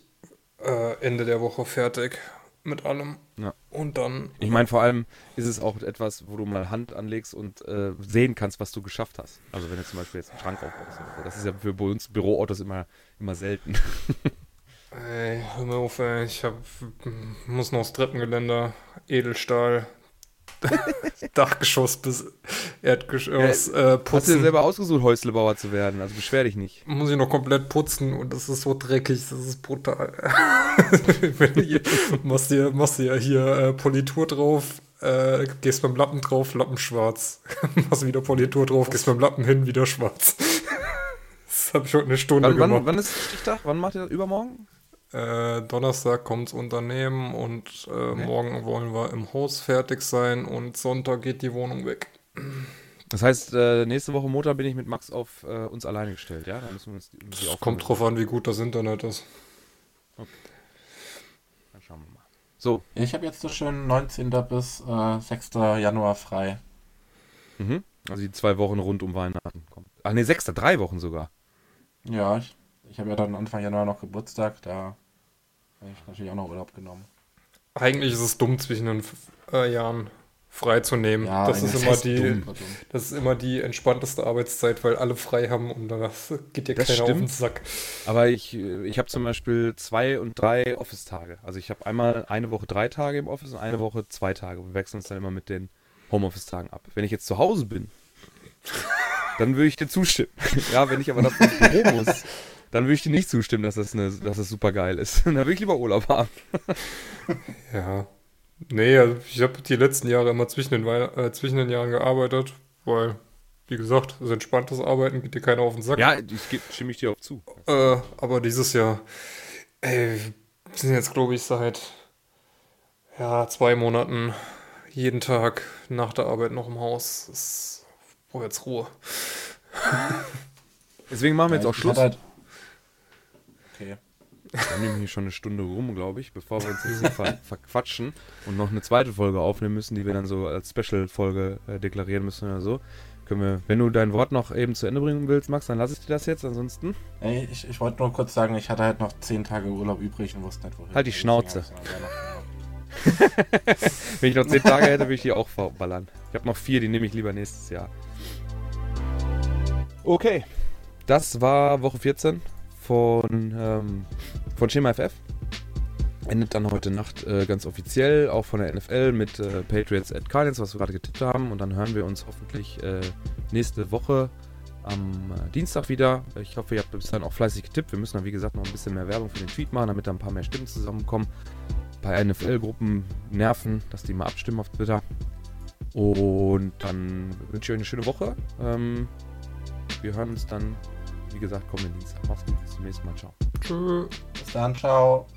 äh, Ende der Woche fertig mit allem.
Ja.
Und dann.
ich meine, vor allem ist es auch etwas, wo du mal Hand anlegst und äh, sehen kannst, was du geschafft hast. Also wenn du zum Beispiel jetzt einen Schrank aufbaust. Oder so. Das ist ja für bei uns Büroautos immer, immer selten.
Ey, hör mir auf, ey. Ich hab, muss noch das Treppengeländer, Edelstahl, Dachgeschoss bis Erdgeschoss äh,
Hast du dir
putzen.
selber ausgesucht, Häuslebauer zu werden? Also beschwer dich nicht.
Muss ich noch komplett putzen und das ist so dreckig, das ist brutal. Hier, machst dir, machst dir hier äh, Politur drauf, äh, gehst beim Lappen drauf, Lappen schwarz. machst wieder Politur drauf, gehst beim Lappen hin, wieder schwarz. das habe ich heute eine Stunde
Wann,
gemacht.
wann, wann ist Stichtag? Wann macht ihr das? Übermorgen?
Äh, Donnerstag kommt's Unternehmen und äh, morgen wollen wir im Haus fertig sein und Sonntag geht die Wohnung weg.
Das heißt, äh, nächste Woche Montag bin ich mit Max auf äh, uns alleine gestellt, ja? Da müssen wir uns die, die Aufgabe-
Kommt drauf an, wie gut das Internet ist.
Dann schauen wir mal. So,
Ich habe jetzt so schön 19. bis äh, 6. Januar frei.
mhm. also die zwei Wochen rund um Weihnachten. Kommt. Ach nee, sechster, drei Wochen sogar.
Ja, ich, ich habe ja dann Anfang Januar noch Geburtstag, da habe ich natürlich auch noch Urlaub genommen.
Eigentlich ist es dumm, zwischen den äh, Jahren freizunehmen.
Ja,
das, ist immer die,
dumm, dumm.
das ist immer die entspannteste Arbeitszeit, weil alle frei haben und da geht dir
Das
keiner auf den
stimmt.
Sack.
Aber ich, ich habe zum Beispiel zwei und drei Office-Tage. Also ich habe einmal eine Woche drei Tage im Office und eine Woche zwei Tage. Wir wechseln uns dann immer mit den Homeoffice-Tagen ab. Wenn ich jetzt zu Hause bin, dann würde ich dir zustimmen. ja, wenn ich aber ins Büro muss, dann würde ich dir nicht zustimmen, dass das, eine, dass das super geil ist. dann würde ich lieber Urlaub haben.
Ja. Nee, also ich habe die letzten Jahre immer zwischen den, Wei äh, zwischen den Jahren gearbeitet, weil, wie gesagt, das ist entspanntes Arbeiten, geht dir keiner auf den Sack.
Ja, ich stimme ich dir auch zu.
Äh, aber dieses Jahr, ey, wir sind jetzt, glaube ich, seit ja, zwei Monaten jeden Tag nach der Arbeit noch im Haus. Das brauche jetzt Ruhe.
Deswegen machen wir jetzt auch
ich
Schluss.
hatte Halt... Okay.
Wir nehmen hier schon eine Stunde rum, glaube ich, bevor wir uns jetzt hier ver verquatschen und noch eine zweite Folge aufnehmen müssen, die wir dann so als Special-Folge äh, deklarieren müssen oder so. Können wir, wenn du dein Wort noch eben zu Ende bringen willst, Max, dann lasse ich dir das jetzt. Ansonsten
Ey, ich, ich wollte nur kurz sagen, ich hatte halt noch 10 Tage Urlaub übrig und wusste nicht, wohin.
Halt die Schnauze. Wenn ich noch zehn Tage hätte, würde ich die auch verballern. Ich habe noch vier, die nehme ich lieber nächstes Jahr. Okay, das war Woche 14 von, ähm, von Schema FF. Endet dann heute Nacht äh, ganz offiziell, auch von der NFL mit äh, Patriots at Cardinals, was wir gerade getippt haben. Und dann hören wir uns hoffentlich äh, nächste Woche am äh, Dienstag wieder. Ich hoffe, ihr habt bis dahin auch fleißig getippt. Wir müssen dann, wie gesagt, noch ein bisschen mehr Werbung für den Tweet machen, damit da ein paar mehr Stimmen zusammenkommen bei NFL-Gruppen nerven, dass die mal abstimmen auf Twitter. Und dann wünsche ich euch eine schöne Woche. Ähm, Wir hören uns dann, wie gesagt, kommenden Dienstag. Macht's gut, bis zum nächsten Mal. Ciao.
Tschüss.
Bis dann, ciao.